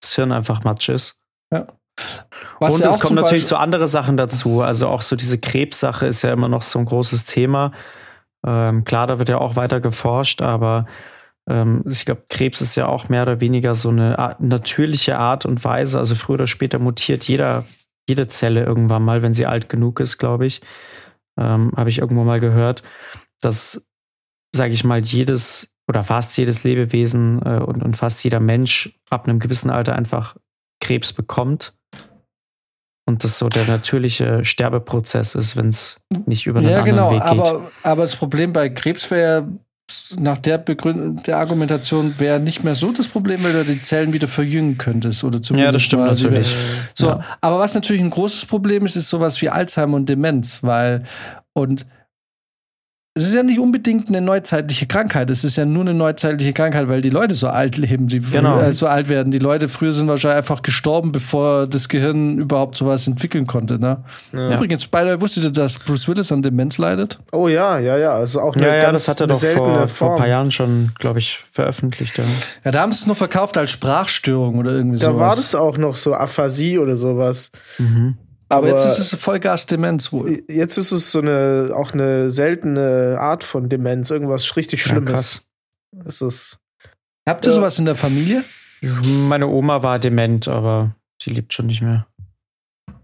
das Hirn einfach Matsch ist. Ja. Was und ja es kommen natürlich so andere Sachen dazu. Also auch so diese Krebssache ist ja immer noch so ein großes Thema. Ähm, klar, da wird ja auch weiter geforscht, aber ähm, ich glaube, Krebs ist ja auch mehr oder weniger so eine Art, natürliche Art und Weise. Also früher oder später mutiert jeder, jede Zelle irgendwann mal, wenn sie alt genug ist, glaube ich. Ähm, Habe ich irgendwo mal gehört, dass, sage ich mal, jedes oder fast jedes Lebewesen äh, und, und fast jeder Mensch ab einem gewissen Alter einfach Krebs bekommt und das so der natürliche Sterbeprozess ist, wenn es nicht über einen ja, anderen genau, Weg geht. Aber, aber das Problem bei Krebs wäre nach der Begründung, der Argumentation wäre nicht mehr so das Problem, weil du die Zellen wieder verjüngen könntest oder zumindest. Ja, das stimmt natürlich. So, ja. aber was natürlich ein großes Problem ist, ist sowas wie Alzheimer und Demenz, weil und es ist ja nicht unbedingt eine neuzeitliche Krankheit. Es ist ja nur eine neuzeitliche Krankheit, weil die Leute so alt leben, sie genau. äh, so alt werden. Die Leute früher sind wahrscheinlich einfach gestorben, bevor das Gehirn überhaupt sowas entwickeln konnte. Ne? Ja. Übrigens, beide wusstet ihr, dass Bruce Willis an Demenz leidet? Oh ja, ja, ja. Also auch eine ja, ja, das hat er doch vor, vor, ein paar Jahren schon, glaube ich, veröffentlicht. Ja. ja, da haben sie es noch verkauft als Sprachstörung oder irgendwie da sowas. Da war das auch noch so Aphasie oder sowas. Mhm. Aber, jetzt ist es Vollgas-Demenz wohl. Jetzt ist es so eine, auch eine seltene Art von Demenz, irgendwas richtig Schlimmes. Ja, krass. Es ist. Habt ihr Ja. sowas in der Familie? Meine Oma war dement, aber sie lebt schon nicht mehr.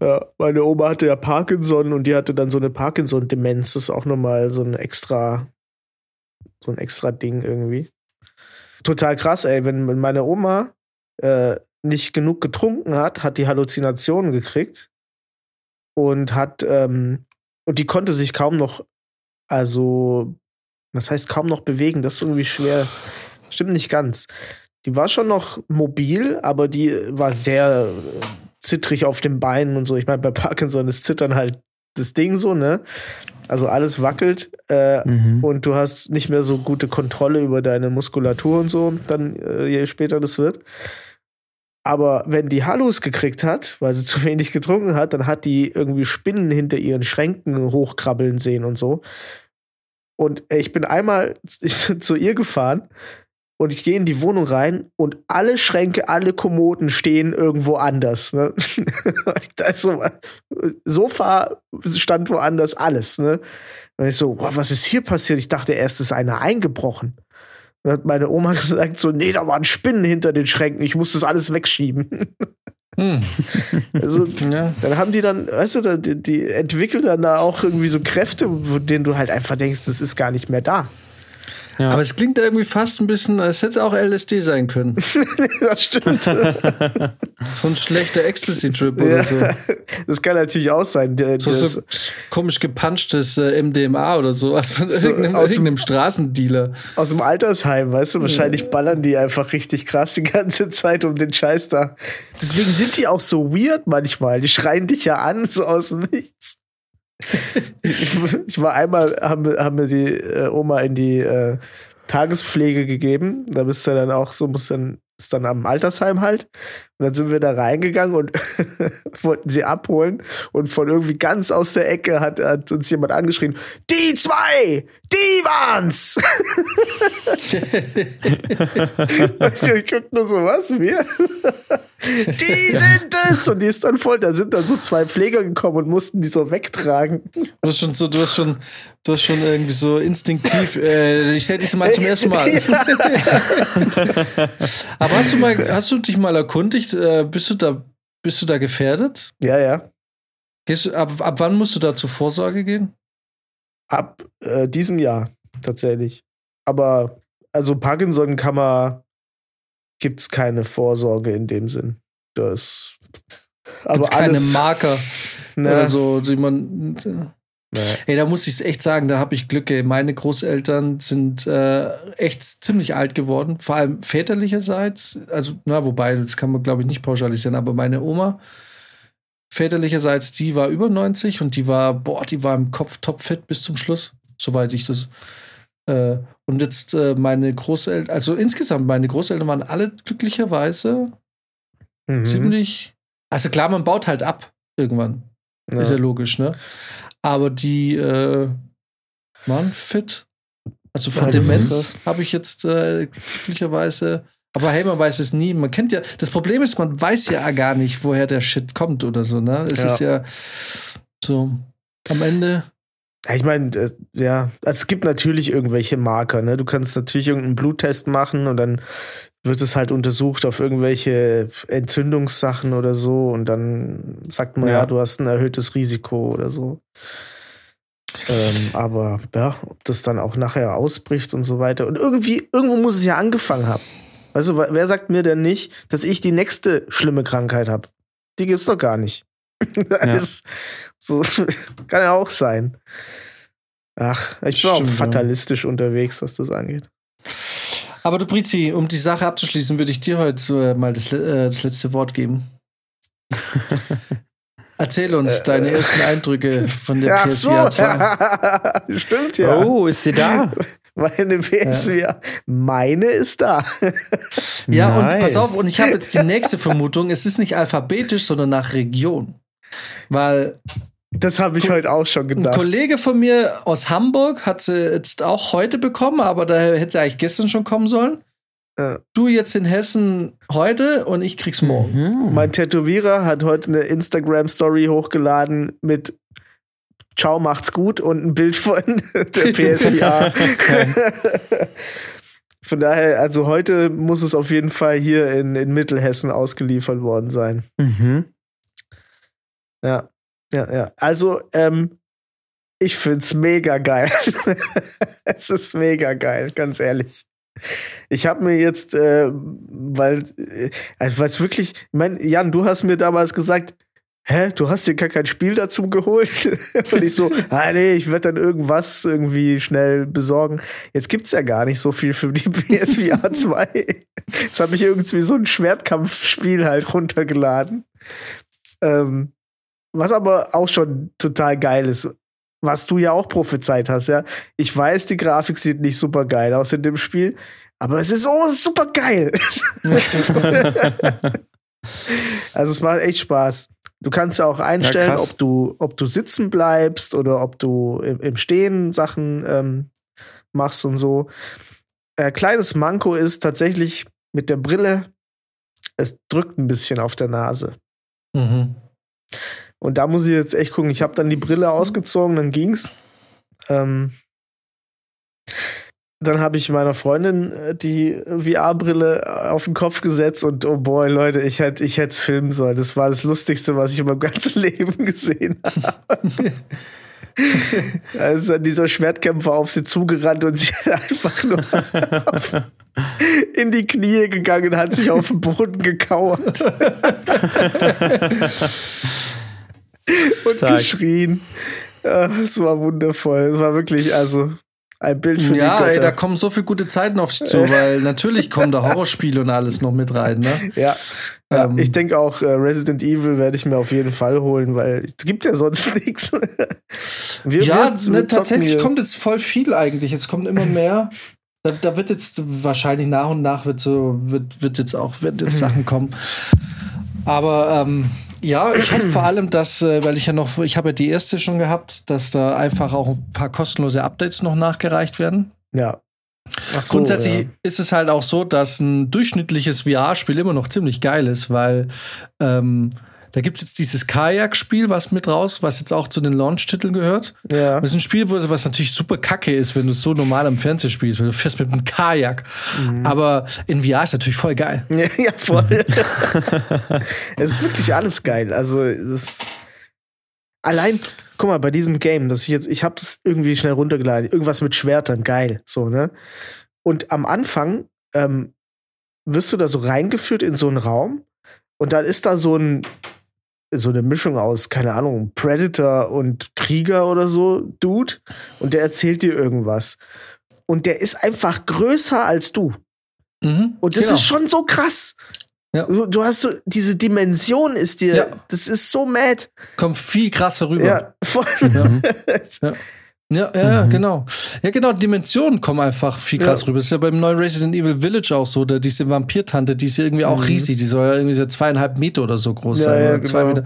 Ja, meine Oma hatte ja Parkinson und die hatte dann so eine Parkinson-Demenz. Das ist auch nochmal so ein extra, so ein extra Ding irgendwie. Total krass, ey. Wenn, wenn meine Oma äh, nicht genug getrunken hat, hat die Halluzinationen gekriegt und hat, ähm, und die konnte sich kaum noch, also, das heißt kaum noch bewegen. Das ist irgendwie schwer. Stimmt nicht ganz. Die war schon noch mobil, aber die war sehr äh, zittrig auf den Beinen und so. Ich meine, bei Parkinson ist Zittern halt das Ding so, ne? Also alles wackelt äh, Mhm. und du hast nicht mehr so gute Kontrolle über deine Muskulatur und so, dann äh, je später das wird. Aber wenn die Hallus gekriegt hat, weil sie zu wenig getrunken hat, dann hat die irgendwie Spinnen hinter ihren Schränken hochkrabbeln sehen und so. Und äh, ich bin einmal zu ihr gefahren und ich gehe in die Wohnung rein und alle Schränke, alle Kommoden stehen irgendwo anders. Ne? so, Sofa stand woanders, alles. Ne? Und ich so, boah, was ist hier passiert? Ich dachte erst, ist einer eingebrochen. Dann hat meine Oma gesagt so, nee, da waren Spinnen hinter den Schränken, ich muss das alles wegschieben. Hm. Also, Ja. dann haben die dann, weißt du, da- die, die entwickeln dann da auch irgendwie so Kräfte, von denen du halt einfach denkst, das ist gar nicht mehr da. Ja. Aber es klingt irgendwie fast ein bisschen, als hätte es auch LSD sein können. das stimmt. So ein schlechter Ecstasy-Trip Ja. oder so. Das kann natürlich auch sein. Der, So, so komisch gepunchtes äh, MDMA oder so, als von So, irgendeinem, aus dem- irgendeinem Straßendealer. aus dem Altersheim, weißt du, wahrscheinlich ballern die einfach richtig krass die ganze Zeit um den Scheiß da. Deswegen sind die auch so weird manchmal. Die schreien dich ja an, so aus dem Nichts. ich, war einmal, haben, haben wir die äh, Oma in die äh, Tagespflege gegeben. Da bist du dann auch so, musst dann, ist dann am Altersheim halt. Und dann sind wir da reingegangen und wollten sie abholen. Und von irgendwie ganz aus der Ecke hat, hat uns jemand angeschrien: Die zwei! Die waren's! ich guck nur so, was? Wir? die sind es! Und die ist dann voll. Da sind dann so zwei Pfleger gekommen und mussten die so wegtragen. Du hast schon so, du hast schon, du hast schon irgendwie so instinktiv, äh, ich sehe dich mal zum ersten Mal. Aber hast du mal, hast du dich mal erkundigt, äh, bist du da, bist du da gefährdet? Ja, ja. Gehst ab, ab wann musst du da zur Vorsorge gehen? Ab äh, diesem Jahr tatsächlich. Aber also Parkinson kann man, gibt's keine Vorsorge in dem Sinn. Das. Aber Gibt's keine alles, Marker ne, oder so, die man. Ne. Ey, da muss ich echt sagen, da habe ich Glück. Ey. Meine Großeltern sind äh, echt ziemlich alt geworden, vor allem väterlicherseits. Also, na, wobei, das kann man, glaube ich, nicht pauschalisieren, aber meine Oma, väterlicherseits, die war über 90 und die war, boah, die war im Kopf topfit bis zum Schluss, soweit ich das. Äh, und jetzt äh, meine Großeltern, also insgesamt, meine Großeltern waren alle glücklicherweise Mhm. ziemlich. Also klar, man baut halt ab irgendwann. Ja. Ist ja logisch, ne? Aber die äh, waren fit. Also von Ja, Demenz habe ich jetzt äh, glücklicherweise. Aber hey, man weiß es nie. Man kennt ja. Das Problem ist, man weiß ja gar nicht, woher der Shit kommt oder so, ne? Es Ja. ist ja so. Am Ende. Ich meine, äh, ja, also es gibt natürlich irgendwelche Marker, ne? Du kannst natürlich irgendeinen Bluttest machen und dann wird es halt untersucht auf irgendwelche Entzündungssachen oder so und dann sagt man ja, Ja. du hast ein erhöhtes Risiko oder so. Ähm, aber ja, ob das dann auch nachher ausbricht und so weiter. Und irgendwie, irgendwo muss es ja angefangen haben. Weißt du, wer sagt mir denn nicht, dass ich die nächste schlimme Krankheit habe? Die gibt's doch gar nicht. Das so, kann ja auch sein. Ach, ich bin auch Stimmt, ja. fatalistisch unterwegs, was das angeht. Aber du, Brizi, um die Sache abzuschließen, würde ich dir heute äh, mal das, äh, das letzte Wort geben. Erzähl uns deine ersten Eindrücke von der Ach so, PSVR 2. stimmt ja. Oh, ist sie da? Meine PSVR, meine ist da. Ja, und Nice. pass auf, und ich habe jetzt die nächste Vermutung. Es ist nicht alphabetisch, sondern nach Region. Weil Das habe ich heute auch schon ein gedacht. Kollege von mir aus Hamburg hat sie jetzt auch heute bekommen, aber da hätte sie eigentlich gestern schon kommen sollen. Ja. Du jetzt in Hessen heute und ich krieg's morgen. Mhm. Mein Tätowierer hat heute eine Instagram-Story hochgeladen mit Ciao, macht's gut und ein Bild von der PSVR. Von daher, also heute muss es auf jeden Fall hier in, in Mittelhessen ausgeliefert worden sein. Mhm. Ja, ja, ja. Also, ähm, ich find's mega geil. es ist mega geil, ganz ehrlich. Ich habe mir jetzt, äh, weil, äh, also es wirklich, ich mein, Jan, du hast mir damals gesagt, hä, du hast dir gar kein Spiel dazu geholt? Und ich so, ah nee, ich werde dann irgendwas irgendwie schnell besorgen. Jetzt gibt's ja gar nicht so viel für die PSVR 2. Jetzt habe ich irgendwie so ein Schwertkampfspiel halt runtergeladen. Ähm, was aber auch schon total geil ist. Was du ja auch prophezeit hast, ja. Ich weiß, die Grafik sieht nicht super geil aus in dem Spiel, aber es ist so super geil. also es macht echt Spaß. Du kannst ja auch einstellen, Ja, ob du, ob du sitzen bleibst oder ob du im, im Stehen Sachen ähm, machst und so. Äh, kleines Manko ist tatsächlich mit der Brille, es drückt ein bisschen auf der Nase. Mhm. Und da muss ich jetzt echt gucken. Ich habe dann die Brille ausgezogen, dann ging's. Ähm, dann habe ich meiner Freundin äh, die VR-Brille auf den Kopf gesetzt und oh boy, Leute, ich hätte ich es filmen sollen. Das war das Lustigste, was ich in meinem ganzen Leben gesehen habe. Da ist dann dieser Schwertkämpfer auf sie zugerannt und sie hat einfach nur in die Knie gegangen und hat sich auf den Boden gekauert. und Stark. geschrien. Ja, es war wundervoll. Es war wirklich, also, ein Bild für Ja, die ey, da kommen so viele gute Zeiten auf dich zu, weil natürlich kommen da Horrorspiele und alles noch mit rein, ne? ja. Ähm. ich denke auch, äh, Resident Evil werde ich mir auf jeden Fall holen, weil es gibt ja sonst nichts. Wir- ja, wir- ne, tatsächlich hier. kommt jetzt voll viel eigentlich. Es kommt immer mehr. Da, da wird jetzt wahrscheinlich nach und nach wird so wird, wird jetzt auch wird jetzt Sachen kommen. Aber ähm, ja, ich hoffe vor allem, dass, äh, weil ich ja noch, ich habe ja die erste schon gehabt, dass da einfach auch ein paar kostenlose Updates noch nachgereicht werden. Ja. So, Grundsätzlich ja. ist es halt auch so, dass ein durchschnittliches VR-Spiel immer noch ziemlich geil ist, weil ähm, da gibt es jetzt dieses Kajak-Spiel, was mit raus, was jetzt auch zu den Launch-Titeln gehört. Ja. Das ist ein Spiel, was natürlich super kacke ist, wenn du es so normal am Fernseher spielst, weil du fährst mit einem Kajak. Mhm. Aber in VR ist natürlich voll geil. Ja, ja, voll. es ist wirklich alles geil. Also, es allein, guck mal, bei diesem Game, das ich jetzt, ich habe das irgendwie schnell runtergeladen. Irgendwas mit Schwertern, geil. So, ne? Und am Anfang ähm, wirst du da so reingeführt in so einen Raum und dann ist da so ein so eine Mischung aus, keine Ahnung, Predator und Krieger oder so, Dude. Und der erzählt dir irgendwas. Und der ist einfach größer als du. Mhm, Und das genau. ist schon so krass. Ja. Du, hast so, diese Dimension ist dir, Ja. das ist so mad. Kommt viel krasser rüber. Ja, voll. Ja. Ja, ja, ja, genau. Ja, genau, Dimensionen kommen einfach viel krass Ja. rüber. Das ist ja beim neuen Resident Evil Village auch so, da diese Vampirtante, die ist ja irgendwie auch riesig, die soll ja irgendwie so zweieinhalb Meter oder so groß Mhm. Ja, sein. ja, oder zwei genau. Meter.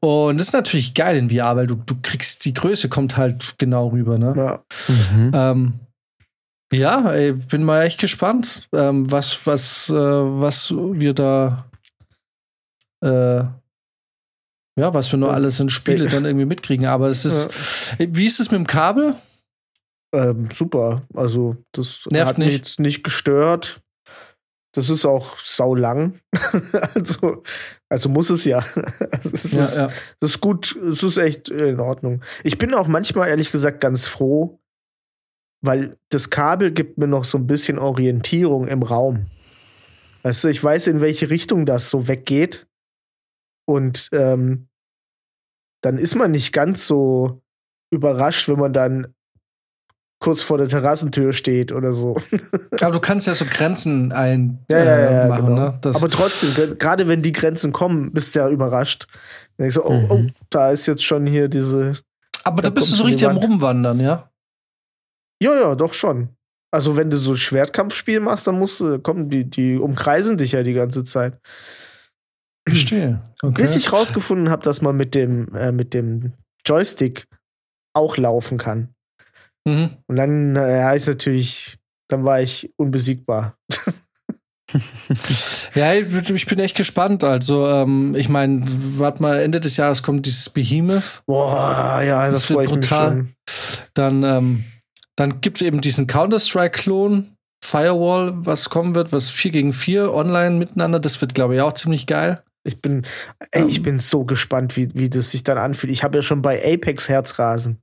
Und das ist natürlich geil in VR, weil du, du kriegst, die Größe kommt halt genau rüber, ne? ja. Mhm. Ähm, ja, ey, bin mal echt gespannt, ähm, was, was, äh, was wir da, äh, ja, was wir nur alles in Spiele dann irgendwie mitkriegen. Aber es ist, wie ist es mit dem Kabel? Ähm, super. Also, das Nervt hat mich nicht. jetzt nicht gestört. Das ist auch saulang. also, also muss es ja. Also es Ja, ist, ja. Das ist gut, es ist echt in Ordnung. Ich bin auch manchmal ehrlich gesagt ganz froh, weil das Kabel gibt mir noch so ein bisschen Orientierung im Raum. Weißt du, ich weiß, in welche Richtung das so weggeht. Und ähm, dann ist man nicht ganz so überrascht, wenn man dann kurz vor der Terrassentür steht oder so. Aber du kannst ja so Grenzen ein Ja, ja, äh, ja, machen, genau. ne? Aber trotzdem, ge- gerade wenn die Grenzen kommen, bist du ja überrascht. Dann denkst du, oh, oh, Mhm. da ist jetzt schon hier diese aber da da bist du so richtig am Wand. Rumwandern, ja? Ja, ja, doch schon. Also, wenn du so ein Schwertkampfspiel machst, dann musst du, komm, die, die umkreisen dich ja die ganze Zeit. Verstehe. Okay. Bis ich rausgefunden habe, dass man mit dem, äh, mit dem Joystick auch laufen kann. Mhm. Und dann äh, heißt natürlich, dann war ich unbesiegbar. Ja, ich bin echt gespannt. Also, ähm, ich meine, warte mal, Ende des Jahres kommt dieses Behemoth. Boah, ja, das, Das wird brutal. Dann, ähm, dann gibt es eben diesen Counter-Strike-Klon Firewall, was kommen wird, was 4 gegen 4 online miteinander, das wird, glaube ich, auch ziemlich geil. Ich bin, ey, ich bin so gespannt, wie, wie das sich dann anfühlt. Ich habe ja schon bei Apex Herzrasen.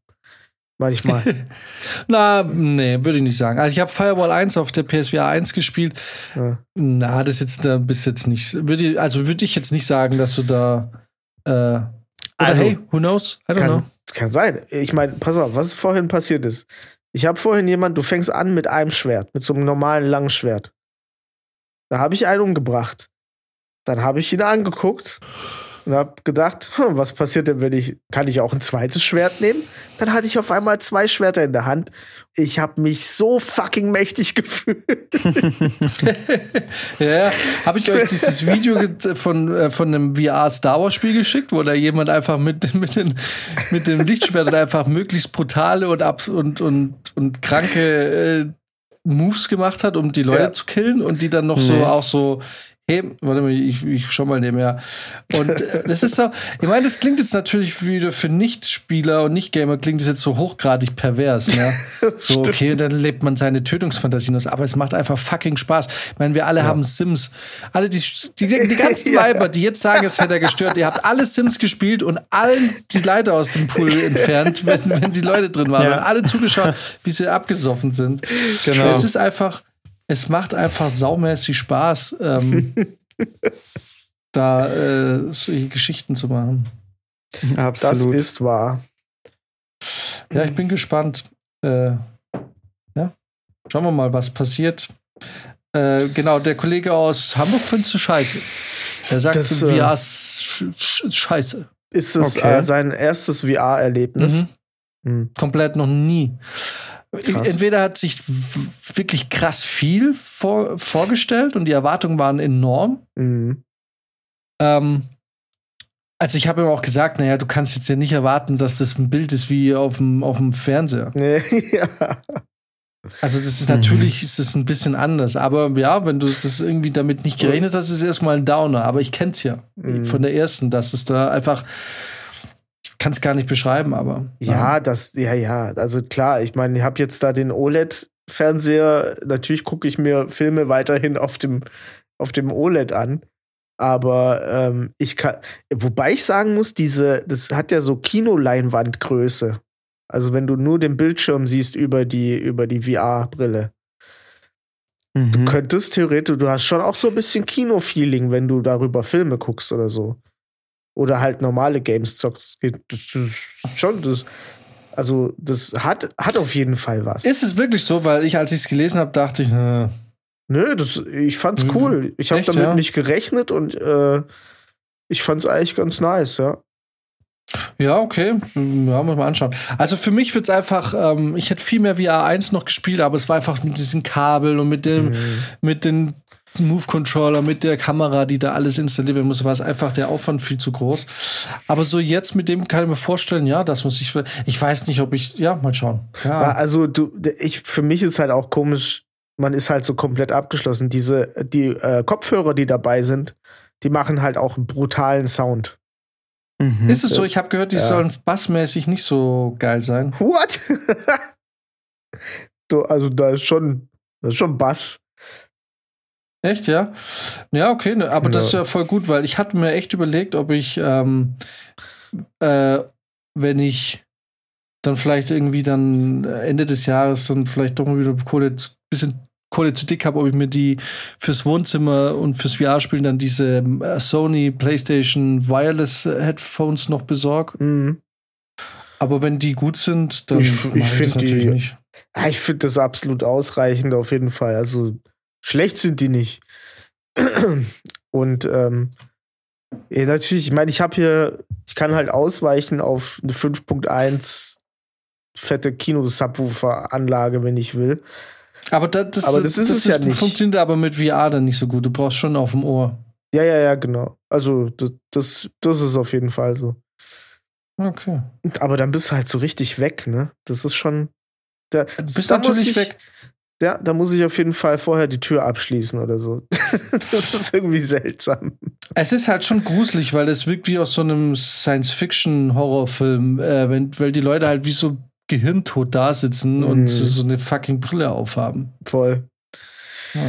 Manchmal. Na, nee, würde ich nicht sagen. Also ich habe Firewall 1 auf der PSVR 1 gespielt. Ja. Na, das jetzt da bist jetzt nicht. Würde ich, also würde ich jetzt nicht sagen, dass du da äh, Also, hey, who knows? I don't know. Kann, kann sein. Ich meine, pass auf, was vorhin passiert ist. Ich habe vorhin jemand, du fängst an mit einem Schwert, mit so einem normalen langen Schwert. Da habe ich einen umgebracht. Dann habe ich ihn angeguckt und habe gedacht, hm, was passiert denn, wenn ich, kann ich auch ein zweites Schwert nehmen? Dann hatte ich auf einmal zwei Schwerter in der Hand. Ich habe mich so fucking mächtig gefühlt. Ja, habe ich euch dieses Video von, äh, von einem VR Star Wars Spiel geschickt, wo da jemand einfach mit, mit, den, mit dem Lichtschwert einfach möglichst brutale und, abs und, und, und kranke äh, Moves gemacht hat, um die Leute Ja. zu killen und die dann noch so Nee. auch so heben. Warte mal, ich, ich schau mal nebenher. Und äh, das ist so, ich meine, das klingt jetzt natürlich wieder für Nicht-Spieler und Nicht-Gamer klingt das jetzt so hochgradig pervers, ne? So, okay, dann lebt man seine Tötungsfantasien aus, aber es macht einfach fucking Spaß. Ich meine, wir alle haben Sims. Alle die, die, die ganzen Ja. Weiber, die jetzt sagen, es hätte er gestört, ihr habt alle Sims gespielt und allen die Leiter aus dem Pool entfernt, wenn, wenn die Leute drin waren. Ja. Und alle zugeschaut, wie sie abgesoffen sind. Genau. Es ist einfach, es macht einfach saumäßig Spaß, ähm, da äh, solche Geschichten zu machen. Das Absolut. ist wahr. Ja, ich bin gespannt. Äh, ja, schauen wir mal, was passiert. Äh, genau, der Kollege aus Hamburg findet es scheiße. Er sagt, Das, äh, VR ist sch sch scheiße. Ist es Okay. äh, sein erstes VR-Erlebnis? Mhm. Mhm. Komplett noch nie. Krass. Entweder hat sich wirklich krass viel vor vorgestellt und die Erwartungen waren enorm. Mhm. Ähm, also ich habe ihm auch gesagt, naja, du kannst jetzt ja nicht erwarten, dass das ein Bild ist wie auf dem, auf dem Fernseher. Nee, ja. Also das ist Mhm. natürlich ist es ein bisschen anders. Aber ja, wenn du das irgendwie damit nicht gerechnet hast, ist es erstmal ein Downer. Aber ich kenn's ja Mhm. von der ersten, dass es da einfach, kann es gar nicht beschreiben, aber Ja, das, ja, ja. Also klar, ich meine, ich habe jetzt da den OLED-Fernseher. Natürlich gucke ich mir Filme weiterhin auf dem, auf dem OLED an. Aber ähm, ich kann, wobei ich sagen muss, diese, das hat ja so Kinoleinwandgröße. Also wenn du nur den Bildschirm siehst über die, über die VR-Brille. Mhm. Könntest theoretisch, du hast schon auch so ein bisschen Kino-Feeling, wenn du darüber Filme guckst oder so. Oder halt normale Games zockst. Das ist schon, das, also das hat, hat auf jeden Fall was. ist es wirklich so, weil ich, als ich es gelesen habe, dachte ich, äh, Nö, das, ich fand's Mhm. cool. Ich habe damit ja? nicht gerechnet und äh, ich fand's eigentlich ganz nice, ja. ja, okay, ja, muss mal anschauen. Also für mich wird's einfach, ähm, ich hätte viel mehr VR 1 noch gespielt, aber es war einfach mit diesen Kabel und mit dem, Mhm. mit den Move-Controller, mit der Kamera, die da alles installiert werden muss, war es einfach der Aufwand viel zu groß. Aber so jetzt mit dem kann ich mir vorstellen, ja, das muss ich, ich weiß nicht, ob ich, ja, mal schauen. Ja, also du, ich, für mich ist halt auch komisch, man ist halt so komplett abgeschlossen. Diese, die äh, Kopfhörer, die dabei sind, die machen halt auch einen brutalen Sound. Mhm. ist es so, ich habe gehört, die Ja. sollen bassmäßig nicht so geil sein. What? du, also da ist schon, das ist schon Bass. Echt, ja? Ja, okay, ne, aber das ist Ja. ja voll gut, weil ich hatte mir echt überlegt, ob ich, ähm, äh, wenn ich dann vielleicht irgendwie dann Ende des Jahres dann vielleicht doch mal wieder Kohle, bisschen Kohle zu dick habe, ob ich mir die fürs Wohnzimmer und fürs VR-Spielen dann diese äh, Sony PlayStation Wireless Headphones noch besorge. Mhm. Aber wenn die gut sind, dann Ich- mach ich das find natürlich die- nicht. Ja, ich finde das absolut ausreichend auf jeden Fall. Also schlecht sind die nicht. Und ähm, ja, natürlich, ich meine, ich habe hier, ich kann halt ausweichen auf eine 5.1 fette Kino-Subwoofer-Anlage, wenn ich will. Aber, da, das, Aber das ist es ja nicht. funktioniert aber mit VR dann nicht so gut. Du brauchst schon auf dem Ohr. Ja, ja, ja, genau. Also das, das, das ist auf jeden Fall so. Okay. Aber dann bist du halt so richtig weg, ne? Das ist schon. Da, Du bist da natürlich ich, weg. Ja, da muss ich auf jeden Fall vorher die Tür abschließen oder so. das ist irgendwie seltsam. Es ist halt schon gruselig, weil es wirkt wie aus so einem Science-Fiction-Horrorfilm, äh, wenn, weil die Leute halt wie so gehirntot da sitzen Mhm. und so so eine fucking Brille aufhaben. Voll. Ja.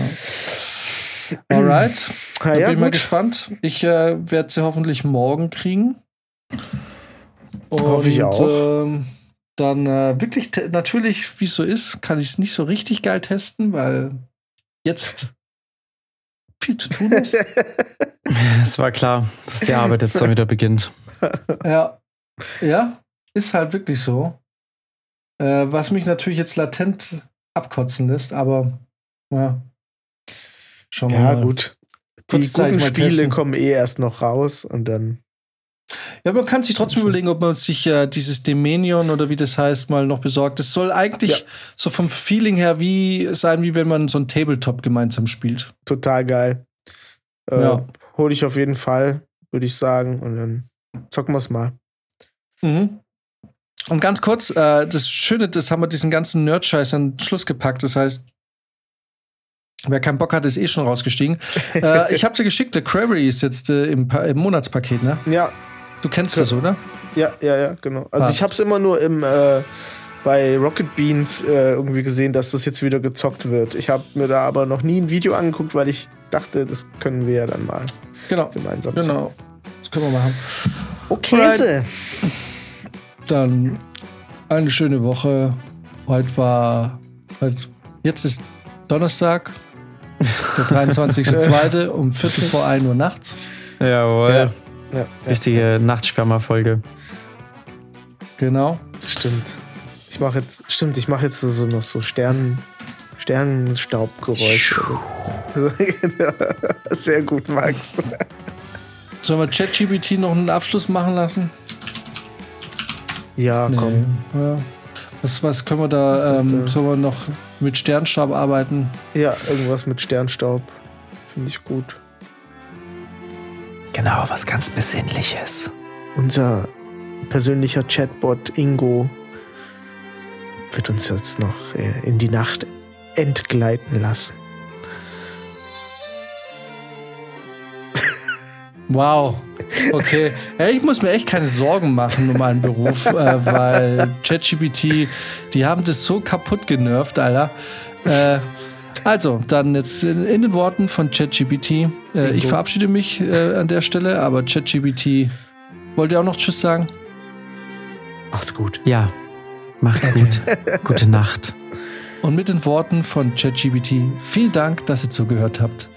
Alright. Da ja, bin ich mal gut. gespannt. Ich äh, werde sie hoffentlich morgen kriegen. Und, Hoffe ich auch. ähm, dann äh, wirklich, natürlich, wie es so ist, kann ich es nicht so richtig geil testen, weil jetzt viel zu tun ist. Es war klar, dass die Arbeit jetzt dann wieder beginnt. ja. Ja, ist halt wirklich so. Äh, was mich natürlich jetzt latent abkotzen lässt, aber ja. Schauen wir Ja, mal. gut. Die guten Spiele testen. kommen eh erst noch raus und dann. Ja, man kann sich trotzdem überlegen, ob man sich äh, dieses Dominion oder wie das heißt, mal noch besorgt. Das soll eigentlich Ja. so vom Feeling her wie sein, wie wenn man so ein Tabletop gemeinsam spielt. total geil. Äh, Ja. Hol ich auf jeden Fall, würde ich sagen. Und dann zocken wir es mal. Mhm. Und ganz kurz, äh, das Schöne, das haben wir diesen ganzen Nerd-Scheiß an den Schluss gepackt. Das heißt, wer keinen Bock hat, ist eh schon rausgestiegen. äh, ich habe dir geschickt, der Cranberry ist jetzt äh, im, Pa- im Monatspaket, ne? Ja, Du kennst das, oder? ja, ja, ja, genau. Also Passt. ich habe es immer nur im äh, bei Rocket Beans äh, irgendwie gesehen, dass das jetzt wieder gezockt wird. Ich habe mir da aber noch nie ein Video angeguckt, weil ich dachte, das können wir ja dann mal Genau. gemeinsam zocken. Genau. Das können wir machen. Okay. Dann eine schöne Woche. Heute war. Heute, jetzt ist Donnerstag, der 23.02. um Viertel vor 1 Uhr nachts. Jawohl. Ja. Ja, ja, Richtige Nachtschwärmer-Folge. Genau. das stimmt. Ich mache jetzt, stimmt, ich mache jetzt so, so noch so Sternen, Sternenstaubgeräusche. Sehr gut, Max. Sollen wir ChatGPT noch einen Abschluss machen lassen? Ja, komm. Ja. Was, was können wir da? Ähm, sollen wir noch mit Sternstab arbeiten? Ja, irgendwas mit Sternstaub. Finde ich gut. Genau, was ganz Besinnliches. Unser persönlicher Chatbot Ingo wird uns jetzt noch äh, in die Nacht entgleiten lassen. Wow. Okay. Ja, ich muss mir echt keine Sorgen machen um meinen Beruf, äh, weil ChatGPT, die haben das so kaputt genervt, Alter. Äh, also, dann jetzt in, in den Worten von ChatGPT. Äh, ich verabschiede mich äh, an der Stelle, aber ChatGPT, wollt ihr auch noch Tschüss sagen? Macht's gut. Ja, macht's gut. Gute Nacht. Und mit den Worten von ChatGPT, vielen Dank, dass ihr zugehört habt.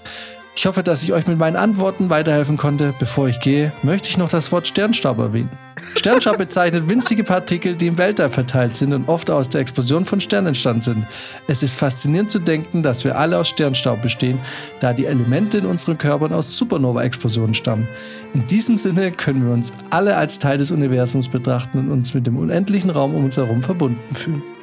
Ich hoffe, dass ich euch mit meinen Antworten weiterhelfen konnte. Bevor ich gehe, möchte ich noch das Wort Sternstaub erwähnen. Sternstaub bezeichnet winzige Partikel, die im Weltall verteilt sind und oft aus der Explosion von Sternen entstanden sind. Es ist faszinierend zu denken, dass wir alle aus Sternstaub bestehen, da die Elemente in unseren Körpern aus Supernova-Explosionen stammen. In diesem Sinne können wir uns alle als Teil des Universums betrachten und uns mit dem unendlichen Raum um uns herum verbunden fühlen.